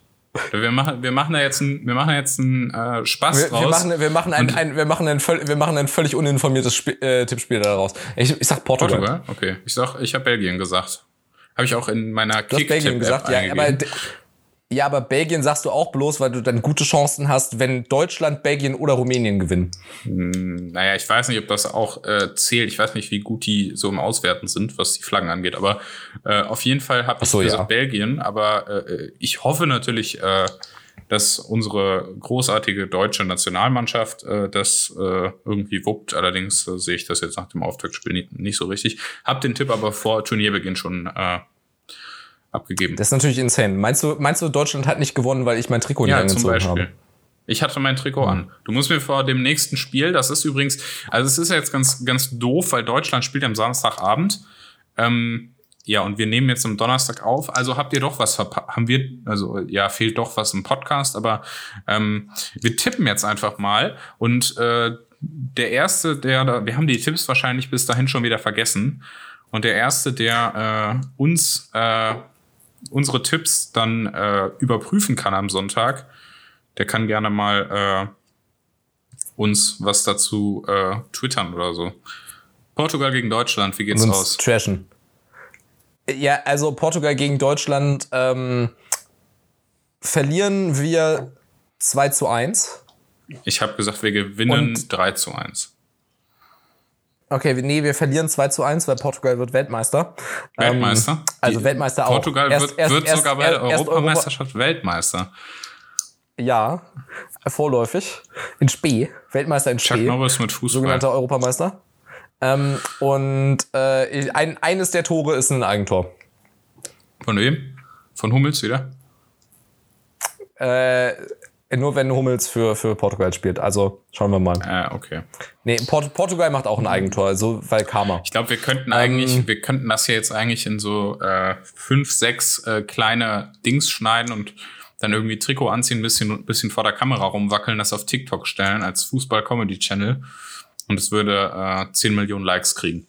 Wir machen, wir machen da jetzt ein, wir machen jetzt einen äh, Spaß wir, draus. Wir machen, wir machen ein, ein, wir machen ein, wir machen ein völlig uninformiertes Spiel, äh, Tippspiel daraus. Ich, ich sag Portugal. Portugal? Okay. Ich sag, ich habe Belgien gesagt. Habe ich auch in meiner Belgien gesagt, ja, aber ja, aber Belgien sagst du auch bloß, weil du dann gute Chancen hast, wenn Deutschland, Belgien oder Rumänien gewinnen. Hm, naja, ich weiß nicht, ob das auch äh, zählt. Ich weiß nicht, wie gut die so im Auswerten sind, was die Flaggen angeht. Aber äh, auf jeden Fall habe ich so, gesagt ja. Belgien. Aber äh, ich hoffe natürlich, äh, dass unsere großartige deutsche Nationalmannschaft äh, das äh, irgendwie wuppt. Allerdings äh, sehe ich das jetzt nach dem Auftaktspiel nicht, nicht so richtig. Hab den Tipp aber vor Turnierbeginn schon äh, abgegeben. Das ist natürlich insane. Meinst du, meinst du, Deutschland hat nicht gewonnen, weil ich mein Trikot nicht ja, zum angezogen Beispiel. habe? Ich hatte mein Trikot an. Du musst mir vor dem nächsten Spiel, das ist übrigens, also es ist ja jetzt ganz, ganz doof, weil Deutschland spielt am Samstagabend. Ähm, ja, und wir nehmen jetzt am Donnerstag auf. Also habt ihr doch was verpasst? Haben wir, also ja, fehlt doch was im Podcast, aber ähm, wir tippen jetzt einfach mal. Und äh, der erste, der da, wir haben die Tipps wahrscheinlich bis dahin schon wieder vergessen. Und der erste, der äh, uns äh, unsere Tipps dann äh, überprüfen kann am Sonntag, der kann gerne mal äh, uns was dazu äh, twittern oder so. Portugal gegen Deutschland, wie geht's aus? Trashen. Ja, also Portugal gegen Deutschland ähm, verlieren wir 2 zu 1. Ich habe gesagt, wir gewinnen Und- 3 zu 1. Okay, nee, wir verlieren 2 zu 1, weil Portugal wird Weltmeister. Weltmeister? Ähm, also Die- Weltmeister auch. Portugal Erst- wird, erst- wird erst- sogar bei der Europameisterschaft Weltmeister. Ja, vorläufig. In Spee. Weltmeister in Chuck Spee. Norris mit Fußball. Sogenannter Europameister. Ähm, und äh, ein, eines der Tore ist ein Eigentor. Von wem? Von Hummels wieder? Äh, nur wenn Hummels für, für Portugal spielt. Also schauen wir mal. Äh, okay. Nee, Port Portugal macht auch ein Eigentor, also weil Karma. Ich glaube, wir könnten Ähm, eigentlich, wir könnten das hier jetzt eigentlich in so äh, fünf, sechs äh, kleine Dings schneiden und dann irgendwie Trikot anziehen, ein bisschen, bisschen vor der Kamera rumwackeln, das auf TikTok stellen als Fußball-Comedy-Channel. Und es würde äh, 10 Millionen Likes kriegen.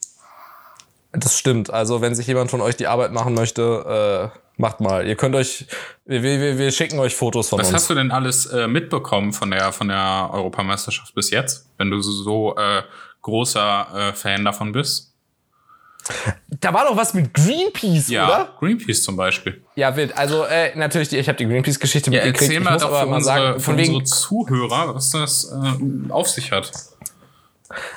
Das stimmt. Also wenn sich jemand von euch die Arbeit machen möchte, äh, macht mal. Ihr könnt euch, wir, wir, wir schicken euch Fotos von Was uns. hast du denn alles äh, mitbekommen von der, von der Europameisterschaft bis jetzt, wenn du so, äh, großer äh, Fan davon bist? Da war doch was mit Greenpeace, Ja, oder? Greenpeace zum Beispiel. Ja, wild. Also äh, natürlich, ich habe die Greenpeace-Geschichte Ja, mitgekriegt. erzähl Ich mal muss doch aber für mal unsere, sagen, für unsere Zuhörer, was das äh, auf sich hat.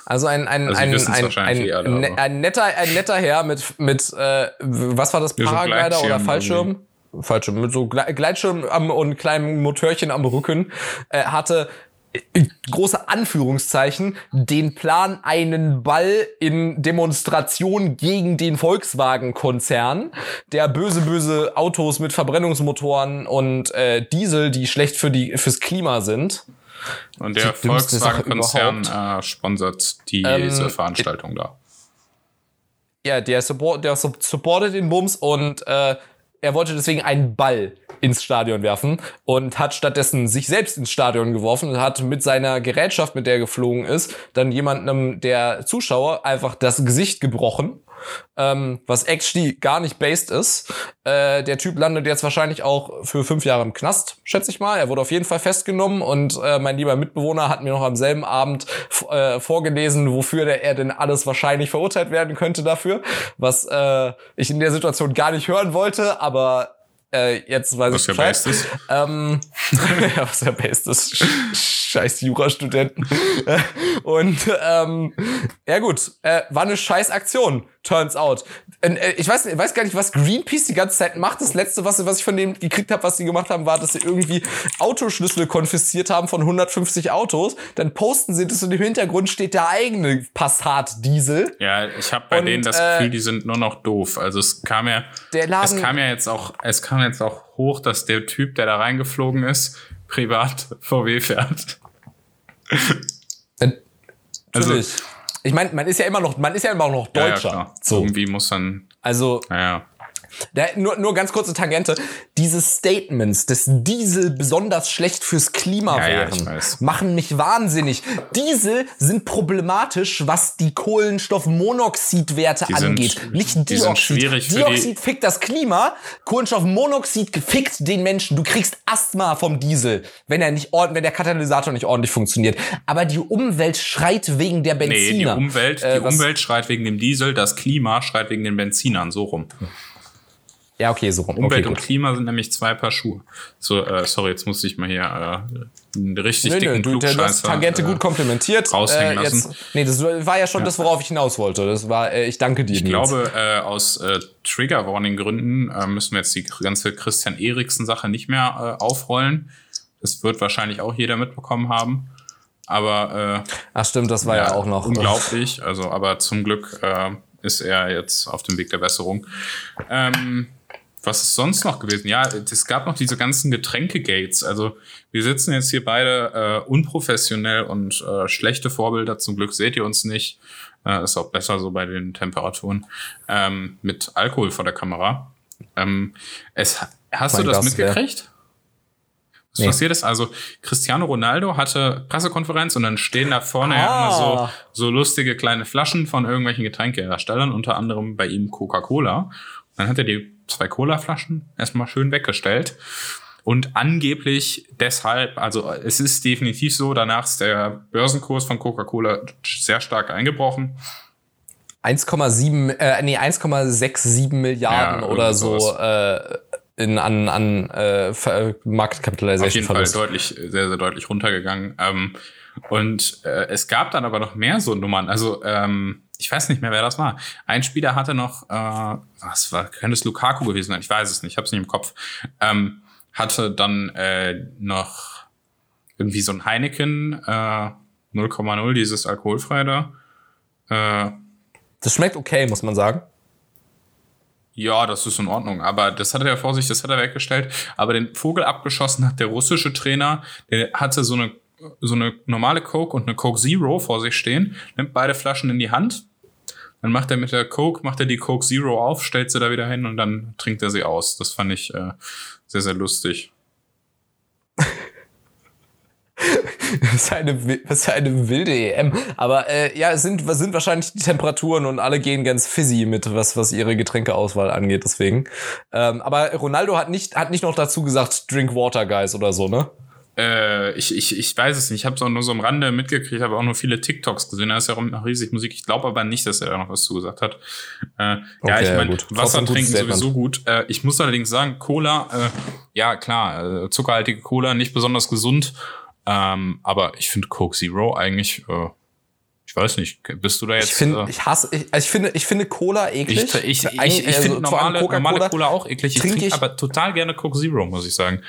Also ein ein Also, ein, ein, ein, eh alle, ne- ein netter ein netter Herr mit mit äh, was war das Ja, so Paraglider oder Fallschirm? Fallschirm mit so Gle Gleitschirm am, und kleinem Motörchen am Rücken äh, hatte äh, große Anführungszeichen den Plan, einen Ball in Demonstration gegen den Volkswagen-Konzern, der böse, böse Autos mit Verbrennungsmotoren und äh, Diesel, die schlecht für die fürs Klima sind. Und der Volkswagen-Konzern äh, sponsert diese Ähm, Veranstaltung da. Ja, der, support, der sup- supportet den Bums und äh, er wollte deswegen einen Ball ins Stadion werfen und hat stattdessen sich selbst ins Stadion geworfen und hat mit seiner Gerätschaft, mit der er geflogen ist, dann jemandem der Zuschauer einfach das Gesicht gebrochen. Ähm, was actually gar nicht based ist. Äh, der Typ landet jetzt wahrscheinlich auch für fünf Jahre im Knast, schätze ich mal. Er wurde auf jeden Fall festgenommen und äh, mein lieber Mitbewohner hat mir noch am selben Abend äh, vorgelesen, wofür der, er denn alles wahrscheinlich verurteilt werden könnte dafür, was äh, ich in der Situation gar nicht hören wollte, aber äh, jetzt weiß Was ich ja Bescheid. best ist. Ähm, ja, was ja best ist. Sch- Scheiß Jurastudenten. Und ähm, ja gut, äh, war eine scheiß Aktion, turns out. Äh, ich weiß, ich weiß gar nicht, was Greenpeace die ganze Zeit macht. Das letzte, was, was ich von denen gekriegt habe, was sie gemacht haben, war, dass sie irgendwie Autoschlüssel konfisziert haben von 150 Autos. Dann posten sie das und im Hintergrund steht der eigene Passat-Diesel. Ja, ich habe bei Und, denen das äh, Gefühl, die sind nur noch doof. Also es kam ja, Der Laden- es kam ja jetzt auch, es kam jetzt auch hoch, dass der Typ, der da reingeflogen ist, privat VW fährt. Äh, Also- Natürlich. ich meine, man ist ja immer noch, man ist ja immer noch Ja, ja, Deutscher. klar. so. Irgendwie muss dann, Also naja. Da, nur, nur ganz kurze Tangente. Diese Statements, dass Diesel besonders schlecht fürs Klima Ja, ja, wären, weiß. machen mich wahnsinnig. Diesel sind problematisch, was die Kohlenstoffmonoxidwerte Die sind- angeht. Nicht die Dioxid. sind schwierig für die- Dioxid fickt das Klima, Kohlenstoffmonoxid fickt den Menschen. Du kriegst Asthma vom Diesel, wenn er nicht ord- wenn der Katalysator nicht ordentlich funktioniert. Aber die Umwelt schreit wegen der Nee, die Benziner. Umwelt, Äh, die Umwelt schreit wegen dem Diesel, das Klima schreit wegen den Benzinern, so rum. Ja, okay, so rum. Umwelt okay, und. Klima sind nämlich zwei Paar Schuhe. So, äh, sorry, jetzt musste ich mal hier äh, einen richtig Nö, nö, dicken du, du hast Tangente äh, gut komplimentiert. raushängen Äh, lassen. nee, das war ja schon das, worauf ich hinaus wollte. Das war, äh, ich danke dir. Ich glaube, äh, aus äh, Trigger Warning Gründen äh, müssen wir jetzt die ganze Christian Eriksen Sache nicht mehr äh, aufrollen. Das wird wahrscheinlich auch jeder mitbekommen haben. Aber äh, Ach stimmt, das war ja, auch noch. unglaublich. Also, aber zum Glück äh, ist er jetzt auf dem Weg der Besserung. Ähm, was ist sonst noch gewesen? Ja, es gab noch diese ganzen Getränke-Gates. Also wir sitzen jetzt hier beide äh, unprofessionell und äh, schlechte Vorbilder. Zum Glück seht ihr uns nicht. Äh, ist auch besser so bei den Temperaturen. Ähm, mit Alkohol vor der Kamera. Ähm, es, hast Mein du das Gast mitgekriegt? Was Nee. passiert ist? Also Cristiano Ronaldo hatte Pressekonferenz und dann stehen da vorne ja Ah. immer so, so lustige kleine Flaschen von irgendwelchen Getränkeherstellern, unter anderem bei ihm Coca-Cola. Dann hat er die zwei Cola-Flaschen erstmal schön weggestellt. Und angeblich deshalb, also es ist definitiv so, danach ist der Börsenkurs von Coca-Cola sehr stark eingebrochen. 1,7, äh, nee, 1,67 Milliarden Ja, oder so äh, in, an, an äh, Ver- Market auf jeden Fall Verlust. deutlich, sehr, sehr deutlich runtergegangen. Ähm, und äh, es gab dann aber noch mehr so Nummern. Also, ähm, ich weiß nicht mehr, wer das war. Ein Spieler hatte noch, äh, was war, könnte es Lukaku gewesen sein? Ich weiß es nicht, ich habe es nicht im Kopf. Ähm, hatte dann äh, noch irgendwie so ein Heineken äh, 0,0, dieses alkoholfrei da. Äh, Das schmeckt okay, muss man sagen. Ja, das ist in Ordnung. Aber das hat er vor sich, das hat er weggestellt. Aber den Vogel abgeschossen hat der russische Trainer. Der hatte so eine, so eine normale Coke und eine Coke Zero vor sich stehen, nimmt beide Flaschen in die Hand. Dann macht er mit der Coke, macht er die Coke Zero auf, stellt sie da wieder hin und dann trinkt er sie aus. Das fand ich äh, sehr, sehr lustig. Ist eine, ist eine wilde EM. Aber äh, ja, es sind, was sind wahrscheinlich die Temperaturen und alle gehen ganz fizzy mit, was, was ihre Getränkeauswahl angeht, deswegen. Ähm, aber Ronaldo hat nicht, hat nicht noch dazu gesagt, drink water, guys, oder so, ne? Äh, ich, ich, ich weiß es nicht. Ich habe es auch nur so am Rande mitgekriegt, habe auch nur viele TikToks gesehen. Da ist ja auch riesig Musik. Ich glaube aber nicht, dass er da noch was zugesagt hat. Äh, ja, Okay, ich ja, meine, gut. Wasser trinken sowieso gut. Äh, ich muss allerdings sagen, Cola, äh, ja klar, äh, zuckerhaltige Cola, nicht besonders gesund. Ähm, aber ich finde Coke Zero eigentlich, äh, ich weiß nicht, bist du da jetzt? Ich finde, äh, ich hasse, ich, also ich finde, ich finde Cola eklig. ich, ich, ich, ich, finde also normale, normale Cola auch eklig. Ich trinke ich- aber total gerne Coke Zero, muss ich sagen.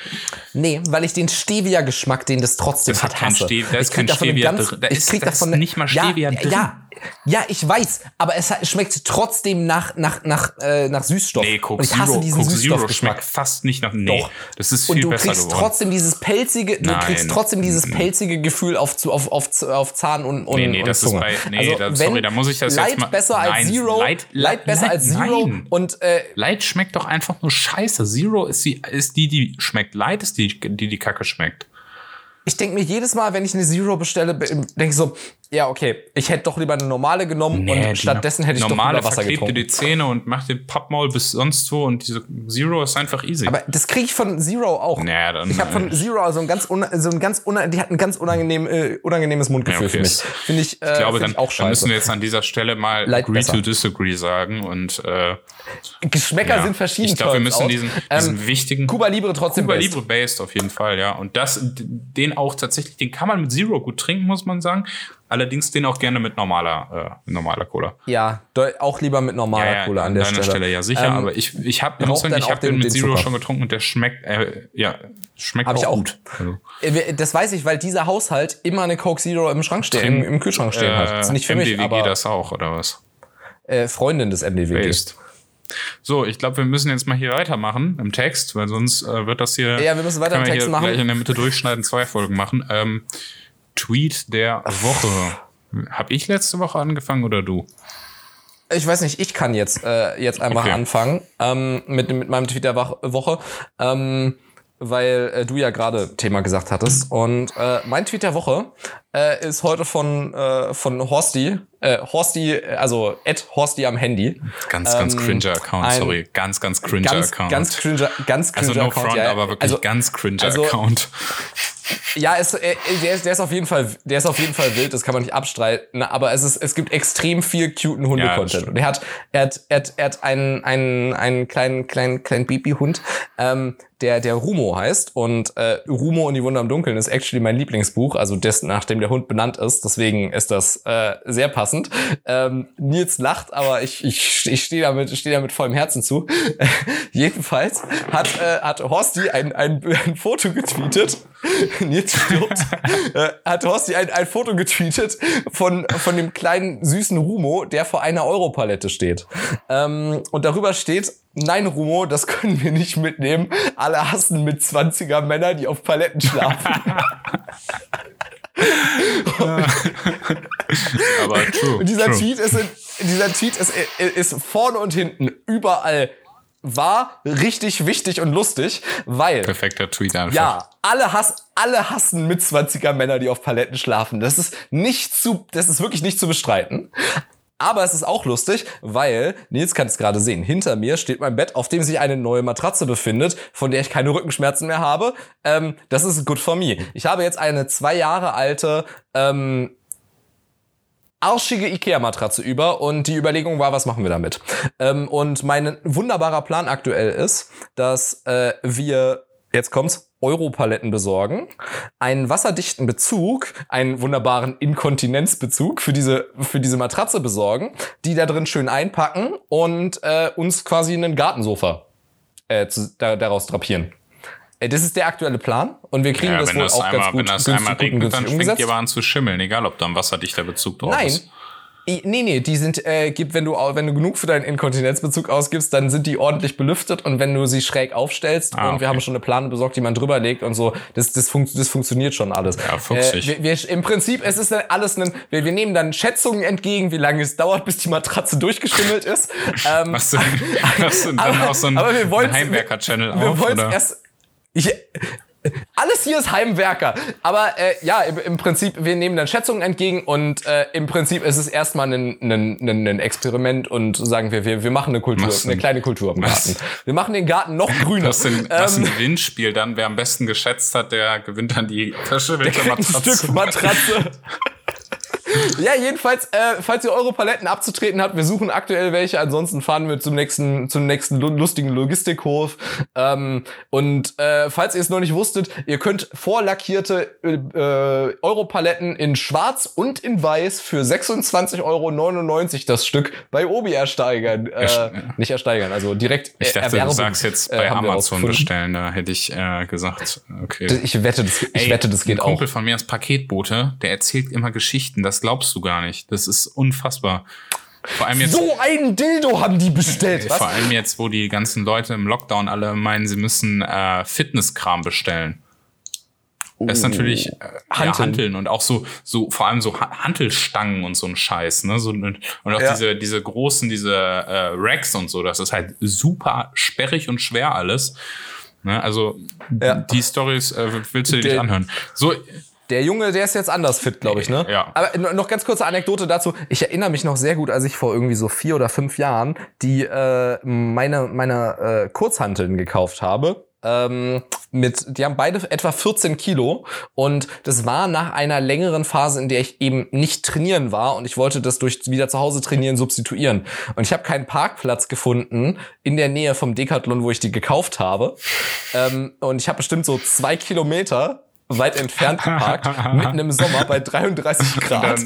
Nee, weil ich den Stevia-Geschmack, den das trotzdem Das hat, hasse. Stevia- da ist ich krieg kein Stevia ganz, drin. Da ich ist- krieg da ist davon eine- nicht mal Stevia ja, drin. Ja, ja, ich weiß, aber es schmeckt trotzdem nach, nach, nach, äh, nach Süßstoff. Nee, Coke Und ich hasse Zero, diesen Coke Zero Süßstoffgeschmack. schmeckt fast nicht nach. Nee, Doch. das ist Und viel du besser kriegst geworden. trotzdem dieses pelzige, du Nein. kriegst trotzdem dieses pelzige Gefühl auf, auf, auf, auf Zahn und, und, Nee, nee, und das ist Zunge. bei- nee, also, da- wenn sorry, da muss ich das jetzt Light mal- besser als Nein, Zero, Light- Light besser Light- als Zero nein. und äh, Light schmeckt doch einfach nur scheiße. Zero ist die, ist die, die schmeckt. Light ist die, die die Kacke schmeckt. ich denke mir jedes Mal, wenn ich eine Zero bestelle, denke ich so, ja, okay, ich hätte doch lieber eine normale genommen Nee, und stattdessen hätte ich doch normale lieber Wasser verklebt dir getrunken. die Zähne und macht den Pappmaul bis sonst wo und diese Zero ist einfach easy. Aber das kriege ich von Zero auch. Naja, dann, ich habe von äh, Zero also ein ganz, so ein ganz die hat ein ganz unangenehm, äh, unangenehmes Mundgefühl Ja, okay. für mich. Finde ich, äh, ich glaube, dann, ich auch dann scheiße. müssen wir jetzt an dieser Stelle mal Light agree besser. to disagree sagen und äh, Geschmäcker ja. sind verschieden. Ich glaube, wir müssen out. diesen, Ähm, diesen wichtigen Cuba Libre trotzdem Cuba. Libre based auf jeden Fall, ja. Und das, den auch tatsächlich, den kann man mit Zero gut trinken, muss man sagen. Allerdings den auch gerne mit normaler, äh, normaler Cola. Ja, auch lieber mit normaler Cola an der deiner Stelle. ja sicher. Ähm, aber ich, ich habe, ich habe den, den- mit Zero Zucker. schon getrunken und der schmeckt, äh, ja, schmeckt Hab auch, ich auch. gut. Also, Äh, Das weiß ich, weil dieser Haushalt immer eine Coke Zero im Schrank stehen, im, im Kühlschrank stehen hat. Das ist nicht für mich, MDWG aber das auch, oder was? äh, Freundin des MDWG. Based. So, ich glaube, wir müssen jetzt mal hier weitermachen im Text, weil sonst äh, wird das hier. Ja, wir müssen weiter im Text machen. Gleich in der Mitte durchschneiden, zwei Folgen machen. Ähm, Tweet der Woche. Hab ich letzte Woche angefangen oder du? Ich weiß nicht, ich kann jetzt, äh, jetzt einfach Okay. anfangen ähm, mit, mit meinem Tweet der Woche, ähm, weil äh, du ja gerade Thema gesagt hattest. Und äh, mein Tweet der Woche äh, ist heute von, äh, von Horsty, äh, Horsty, also Ed Horsty am Handy. Ganz, ganz Ähm, cringer Account, sorry. Ganz, ganz cringer Ganz, Account. ganz cringer, ganz cringer also no Account. front, ja. aber wirklich also, ganz cringer also- Account. Ja, es, äh, der, ist, der ist auf jeden Fall, der ist auf jeden Fall wild, das kann man nicht abstreiten. Aber es ist, es gibt extrem viel cuten Ja, Hunde-Content. stimmt. und er hat, er hat, er hat, er hat einen, einen, einen kleinen, kleinen, kleinen Babyhund, ähm, der, der Rumo heißt. Und äh, Rumo und die Wunder im Dunkeln ist actually mein Lieblingsbuch, also das, nachdem der Hund benannt ist. Deswegen ist das äh, sehr passend. Ähm, Nils lacht, aber ich, ich, ich stehe damit, stehe damit vollem Herzen zu. Jedenfalls hat, äh, hat Horsti ein, ein, ein Foto getweetet. Nils stirbt. äh, hat Horsti ein, ein Foto getweetet von, von dem kleinen süßen Rumo, der vor einer Europalette steht. Ähm, und darüber steht, nein Rumo, das können wir nicht mitnehmen. Alle hassen mit 20er Männer, die auf Paletten schlafen. Aber true. Und dieser true. Tweet ist, dieser Tweet ist, ist vorne und hinten überall wahr, richtig wichtig und lustig, weil Perfekter Tweet einfach. ja, alle, hass, alle hassen mit 20er Männer, die auf Paletten schlafen. Das ist nicht zu, das ist wirklich nicht zu bestreiten. Aber es ist auch lustig, weil, Nils kann es gerade sehen, hinter mir steht mein Bett, auf dem sich eine neue Matratze befindet, von der ich keine Rückenschmerzen mehr habe. Ähm, das ist good for me. Ich habe jetzt eine zwei Jahre alte ähm, arschige Ikea-Matratze über und die Überlegung war, was machen wir damit? Ähm, und mein wunderbarer Plan aktuell ist, dass äh, wir, jetzt kommt's, Europaletten besorgen, einen wasserdichten Bezug, einen wunderbaren Inkontinenzbezug für diese, für diese Matratze besorgen, die da drin schön einpacken und äh, uns quasi einen Gartensofa äh, zu, da, daraus drapieren. Äh, Das ist der aktuelle Plan und wir kriegen Ja, das wohl das auch einmal, ganz gut, wenn das einmal regnet, dann fängt die aber an zu schimmeln, egal ob da ein wasserdichter Bezug drauf Nein. ist. Nee, nee, die sind, äh, gibt, wenn du, wenn du genug für deinen Inkontinenzbezug ausgibst, dann sind die ordentlich belüftet und wenn du sie schräg aufstellst Ah, und okay. wir haben schon eine Plane besorgt, die man drüber legt und so, das, das, funkt, das funktioniert schon alles. Ja, fuchsig. Äh, wir, wir, Im Prinzip, es ist alles ein, wir, wir nehmen dann Schätzungen entgegen, wie lange es dauert, bis die Matratze durchgeschimmelt ist. Ähm, Hast du, hast du dann aber- auch so einen, wir Heimwerker-Channel wir auf? wollen Oder? erst. Ich, alles hier ist Heimwerker. Aber äh, ja, im, im Prinzip, wir nehmen dann Schätzungen entgegen und äh, im Prinzip ist es erstmal ein, ein, ein, ein Experiment und sagen wir, wir, wir machen eine Kultur, Was eine kleine Kultur im? Garten. Wir machen den Garten noch grüner. Das ist ein, das ist Ähm, ein Gewinnspiel dann. Wer am besten geschätzt hat, der gewinnt dann die verschimmelte kriegt ein Matratze. Stück Matratze. Ja, jedenfalls, äh, falls ihr eure Paletten abzutreten habt, wir suchen aktuell welche. Ansonsten fahren wir zum nächsten, zum nächsten lu- lustigen Logistikhof. Ähm, und äh, falls ihr es noch nicht wusstet, ihr könnt vorlackierte äh, äh, Europaletten in Schwarz und in Weiß für 26,99 Euro das Stück bei Obi ersteigern. Äh, Erst- nicht ersteigern, also direkt Ich dachte, erwerben, du sagst jetzt äh, bei Amazon bestellen. Da hätte ich äh, gesagt, okay. Ich wette, das, ich Ey, wette, das geht ein auch. Kumpel von mir ist Paketbote, der erzählt immer Geschichten, das glaubst du gar nicht. Das ist unfassbar. Vor allem jetzt, So einen Dildo haben die bestellt. äh, vor allem jetzt, wo die ganzen Leute im Lockdown alle meinen, sie müssen äh, Fitnesskram bestellen. Das ist natürlich äh, ja, Hanteln. Hanteln und auch so, so vor allem so Ha- Hantelstangen und so ein Scheiß, ne? So, und auch Ja. diese, diese großen, diese äh, Racks und so, das ist halt super sperrig und schwer alles. Ne? Also Ja. die Stories äh, willst du dir nicht anhören. So, Der Junge, der ist jetzt anders fit, glaube ich, ne? Ja. Aber no- noch ganz kurze Anekdote dazu. Ich erinnere mich noch sehr gut, als ich vor irgendwie so vier oder fünf Jahren die äh, meine meine äh, Kurzhanteln gekauft habe. Ähm, mit, die haben beide etwa 14 Kilo und das war nach einer längeren Phase, in der ich eben nicht trainieren war und ich wollte das durch wieder zu Hause trainieren substituieren. Und ich habe keinen Parkplatz gefunden in der Nähe vom Decathlon, wo ich die gekauft habe. Ähm, und ich habe bestimmt so zwei Kilometer weit entfernt geparkt, mitten im Sommer bei 33 und Grad.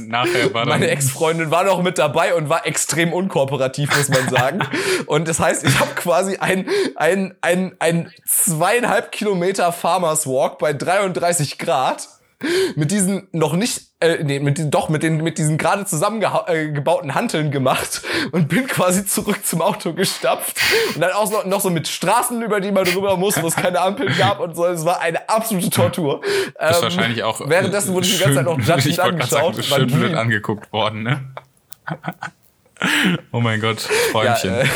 Meine Ex-Freundin war noch mit dabei und war extrem unkooperativ, muss man sagen. Und das heißt, ich habe quasi ein, ein, ein, ein zweieinhalb Kilometer Farmers Walk bei 33 Grad mit diesen noch nicht, äh, nee, mit doch, mit den, mit diesen gerade zusammengebauten äh, Hanteln gemacht und bin quasi zurück zum Auto gestapft und dann auch noch, noch so mit Straßen, über die man drüber muss, wo es keine Ampeln gab und so. Es war eine absolute Tortur. ist Ähm, wahrscheinlich auch Währenddessen wurde ich die ganze Zeit noch Judgment sagen, angeschaut. war schön blöd angeguckt worden, ne? oh mein Gott, Träumchen. Ja, äh,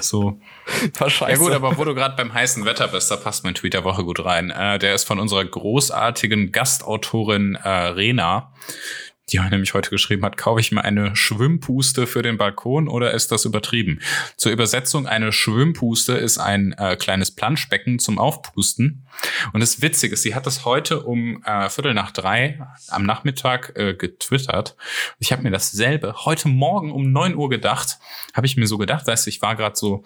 so. war scheiße. Ja gut, aber wo du gerade beim heißen Wetter bist, da passt mein Tweet der Woche gut rein. Äh, der ist von unserer großartigen Gastautorin äh, Rena. Die nämlich heute geschrieben hat, kaufe ich mir eine Schwimmpuste für den Balkon oder ist das übertrieben? Zur Übersetzung, eine Schwimmpuste ist ein äh, kleines Planschbecken zum Aufpusten. Und das Witzige ist, sie hat das heute um äh, Viertel nach drei am Nachmittag äh, getwittert. Ich habe mir dasselbe heute Morgen um neun Uhr gedacht, habe ich mir so gedacht, weißt du, ich war gerade so,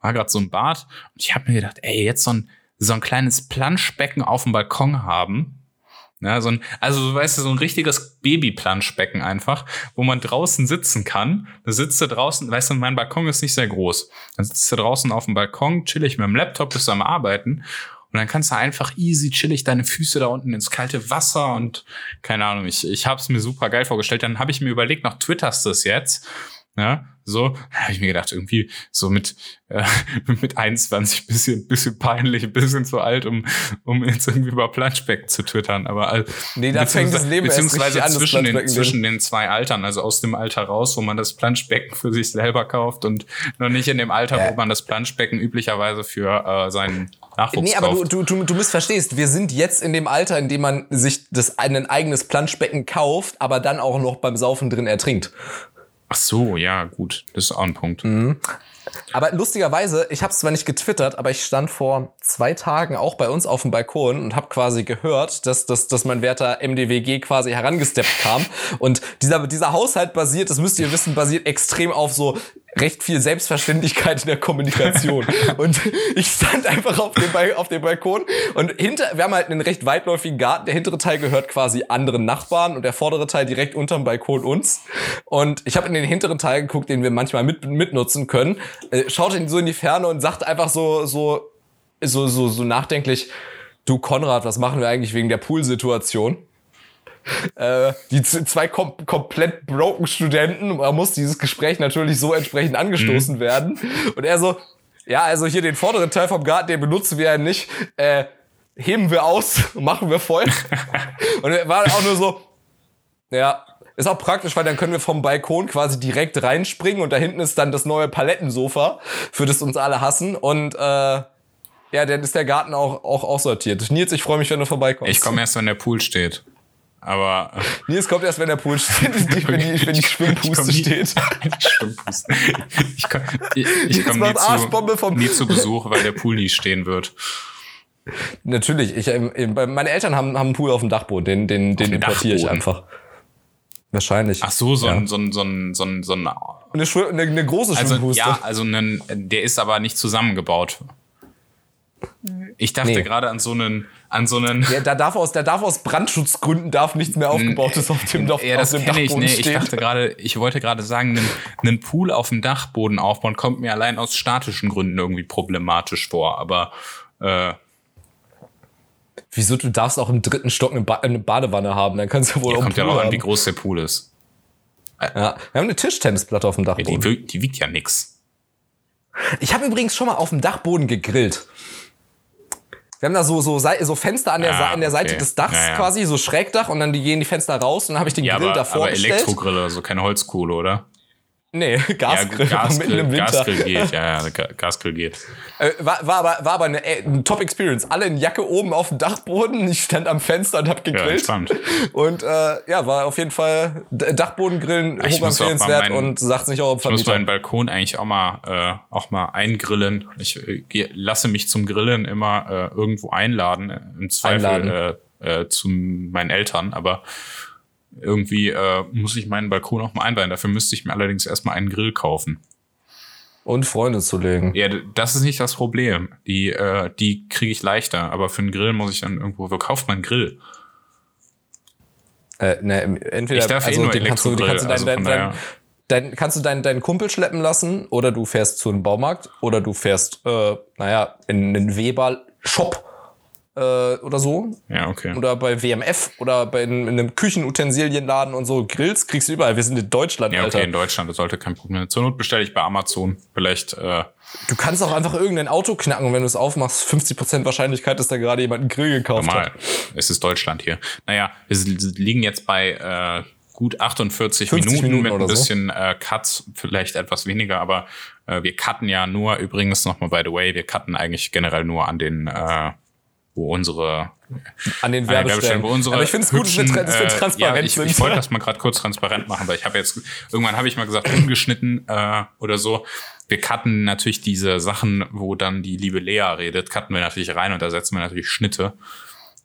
war gerade so im Bad und ich habe mir gedacht, ey, jetzt so ein, so ein kleines Planschbecken auf dem Balkon haben. Ja, so ein, also so, weißt du, so ein richtiges Babyplanschbecken einfach, wo man draußen sitzen kann. Da sitzt du draußen, weißt du, mein Balkon ist nicht sehr groß. Dann sitzt du draußen auf dem Balkon, chillig mit dem Laptop, bist du am Arbeiten. Und dann kannst du einfach easy chillig deine Füße da unten ins kalte Wasser und keine Ahnung, ich, ich habe es mir super geil vorgestellt. Dann habe ich mir überlegt, noch twitterst du es jetzt. Ja, so habe ich mir gedacht, irgendwie so mit äh, mit 21 bisschen bisschen peinlich, bisschen zu alt, um um jetzt irgendwie über Planschbecken zu twittern. Aber äh, Nee, da fängt das Leben erst beziehungsweise an, das zwischen den Planschbecken zwischen den zwei Altern, also aus dem Alter raus, wo man das Planschbecken für sich selber kauft und noch nicht in dem Alter, wo man das Planschbecken üblicherweise für äh, seinen Nachwuchs Nee, aber du, kauft. du, du, du missverstehst. Wir sind jetzt in dem Alter, in dem man sich das ein eigenes Planschbecken kauft, aber dann auch noch beim Saufen drin ertrinkt. Ach so, ja, gut, das ist auch ein Punkt. Mhm. Aber lustigerweise, ich habe es zwar nicht getwittert, aber ich stand vor zwei Tagen auch bei uns auf dem Balkon und habe quasi gehört, dass, dass, dass mein werter MDWG quasi herangesteppt kam. Und dieser, dieser Haushalt basiert, das müsst ihr wissen, basiert extrem auf so recht viel Selbstverständlichkeit in der Kommunikation. und ich stand einfach auf dem, ba auf dem Balkon und hinter, wir haben halt einen recht weitläufigen Garten. Der hintere Teil gehört quasi anderen Nachbarn und der vordere Teil direkt unterm Balkon uns. Und ich habe in den hinteren Teil geguckt, den wir manchmal mit, mitnutzen können. Äh, schaute so in die Ferne und sagt einfach so, so, so, so, so nachdenklich, du Konrad, was machen wir eigentlich wegen der Poolsituation? Äh, die zwei kom komplett broken Studenten, man muss dieses Gespräch natürlich so entsprechend angestoßen mhm. werden. Und er so, ja, also hier den vorderen Teil vom Garten, den benutzen wir ja nicht. Äh, heben wir aus, machen wir voll. und er war auch nur so, ja, ist auch praktisch, weil dann können wir vom Balkon quasi direkt reinspringen und da hinten ist dann das neue Palettensofa, für das uns alle hassen. Und äh, ja, dann ist der Garten auch, auch aussortiert. Nils, ich freue mich, wenn du vorbeikommst. Ich komme erst, wenn der Pool steht. Aber. Nils kommt erst, wenn der Pool steht, wenn die, wenn die Schwimmpuste ich steht. Die Schwimmpuste. Ich komme ich, ich komm nie, zu, nie zu Besuch, weil der Pool nie stehen wird. Natürlich, ich, ähm, meine Eltern haben, haben einen Pool auf dem Dachboden, den, den, den importiere ich einfach. Wahrscheinlich. Ach so, so, ja. ein, so, ein, so, ein, so, ein, so ein eine, eine, eine große also, Schwimmpuste. Ja, also einen, der ist aber nicht zusammengebaut. Ich dachte nee. gerade an so einen, an so einen. Ja, da darf aus, da darf aus Brandschutzgründen darf nichts mehr aufgebautes auf dem, auf, ja, das Dachboden ich, nee, Ich dachte gerade, ich wollte gerade sagen, einen, einen Pool auf dem Dachboden aufbauen kommt mir allein aus statischen Gründen irgendwie problematisch vor. Aber äh, Wieso, du darfst auch im dritten Stock eine, ba eine Badewanne haben, dann kannst du wohl ja, auch Kommt ja auch an, wie groß der Pool ist. Ja, wir haben eine Tischtennisplatte auf dem Dachboden. Ja, die, die, wiegt ja nix. Ich habe übrigens schon mal auf dem Dachboden gegrillt. Wir haben da so, so, so Fenster an der, ja, an der Seite okay. des Dachs ja, ja. quasi, so Schrägdach und dann die gehen die Fenster raus und dann habe ich den Grill aber, davor aber gestellt. Elektrogrill, also keine Holzkohle, oder? Nee, Gasgrill, ja, Gasgrill mitten im Winter. Gasgrill geht, ja, ja, Gasgrill geht. Äh, war, war aber, war aber eine, äh, eine Top-Experience. Alle in Jacke oben auf dem Dachboden. Ich stand am Fenster und hab gegrillt. Ja, und äh, ja, war auf jeden Fall Dachbodengrillen hochempfehlenswert und sagt sich auch im Vermieter. Ich muss meinen Balkon eigentlich auch mal, äh, auch mal eingrillen. Ich äh, lasse mich zum Grillen immer äh, irgendwo einladen. Im Zweifel einladen. Äh, äh, zu meinen Eltern, aber irgendwie äh, muss ich meinen Balkon auch mal einweihen. Dafür müsste ich mir allerdings erstmal einen Grill kaufen. Und Freunde zu legen. Ja, das ist nicht das Problem. Die, äh, die kriege ich leichter. Aber für einen Grill muss ich dann irgendwo, wo kauft man einen Grill? Äh, ne, entweder, ich darf eh also, eh nur den kannst du, den kannst du dein, also dein, dein, dein, kannst du deinen, deinen Kumpel schleppen lassen oder du fährst zu einem Baumarkt oder du fährst, äh, naja, in einen Weber-Shop äh, oder so. Ja, okay. Oder bei WMF oder bei in, in einem Küchenutensilienladen und so. Grills kriegst du überall. Wir sind in Deutschland, ja, okay, Alter. in Deutschland, das sollte kein Problem sein. Zur Not bestelle ich bei Amazon. Vielleicht. Äh du kannst auch einfach irgendein Auto knacken und wenn du es aufmachst, 50% Wahrscheinlichkeit, dass da gerade jemand einen Grill gekauft Normal. hat. Es ist Deutschland hier. Naja, wir liegen jetzt bei äh, gut 48 Minuten, Minuten, mit ein bisschen so. äh, Cuts, vielleicht etwas weniger, aber äh, wir cutten ja nur, übrigens nochmal by the way, wir cutten eigentlich generell nur an den äh, wo unsere an den Werbestellen, wo unsere aber ich finde es gut, dass wir, dass wir transparent äh, ja, ich, sind. Ich wollte das mal gerade kurz transparent machen, weil ich habe jetzt irgendwann habe ich mal gesagt ungeschnitten äh, oder so. Wir cutten natürlich diese Sachen, wo dann die liebe Lea redet, cutten wir natürlich rein und da setzen wir natürlich Schnitte.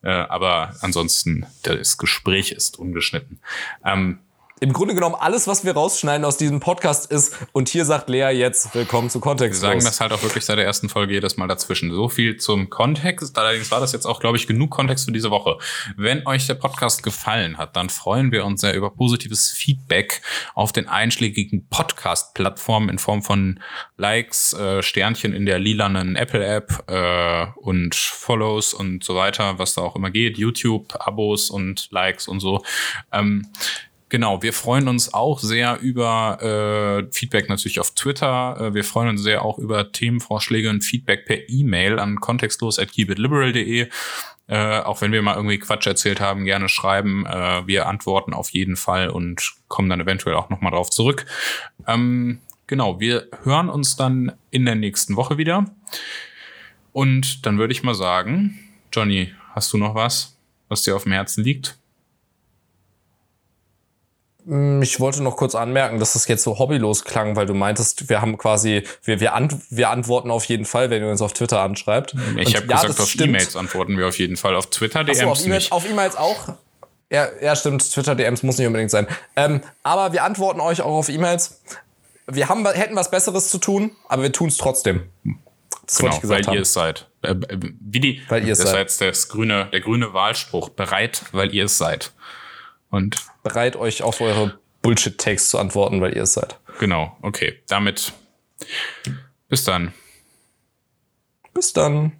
Äh, aber ansonsten das Gespräch ist ungeschnitten. Ähm, im Grunde genommen alles, was wir rausschneiden aus diesem Podcast ist, und hier sagt Lea jetzt, willkommen zu Kontext. Wir sagen das halt auch wirklich seit der ersten Folge jedes Mal dazwischen. So viel zum Kontext. Allerdings war das jetzt auch, glaube ich, genug Kontext für diese Woche. Wenn euch der Podcast gefallen hat, dann freuen wir uns sehr über positives Feedback auf den einschlägigen Podcast-Plattformen in Form von Likes, äh, Sternchen in der lilanen Apple-App äh, und Follows und so weiter, was da auch immer geht. YouTube, Abos und Likes und so. Ähm, Genau, wir freuen uns auch sehr über äh, Feedback natürlich auf Twitter. Äh, wir freuen uns sehr auch über Themenvorschläge und Feedback per E-Mail an kontextlos@keepitliberal.de. Äh, auch wenn wir mal irgendwie Quatsch erzählt haben, gerne schreiben. Äh, wir antworten auf jeden Fall und kommen dann eventuell auch nochmal drauf zurück. Ähm, genau, wir hören uns dann in der nächsten Woche wieder. Und dann würde ich mal sagen, Johnny, hast du noch was, was dir auf dem Herzen liegt? Mm, Ich wollte noch kurz anmerken, dass das jetzt so hobbylos klang, weil du meintest, wir haben quasi, wir, wir, ant wir antworten auf jeden Fall, wenn ihr uns auf Twitter anschreibt. Ich habe ja, gesagt, auf. E-Mails antworten wir auf jeden Fall. Auf Twitter, DMs Achso, auf E-Mails, E-Mails auch. Ja, ja, stimmt. Twitter-DMs muss nicht unbedingt sein. Ähm, aber wir antworten euch auch auf E-Mails. Wir haben, hätten was Besseres zu tun, aber wir tun es trotzdem. Das Genau, ich gesagt weil haben. ihr es seid. Äh, wie die, Weil ihr es das war seid. jetzt das grüne, der grüne Wahlspruch. Bereit, weil ihr es seid. Und Bereit, euch auf eure Bullshit-Takes zu antworten, weil ihr es seid. genau, okay. Damit bis dann. Bis dann.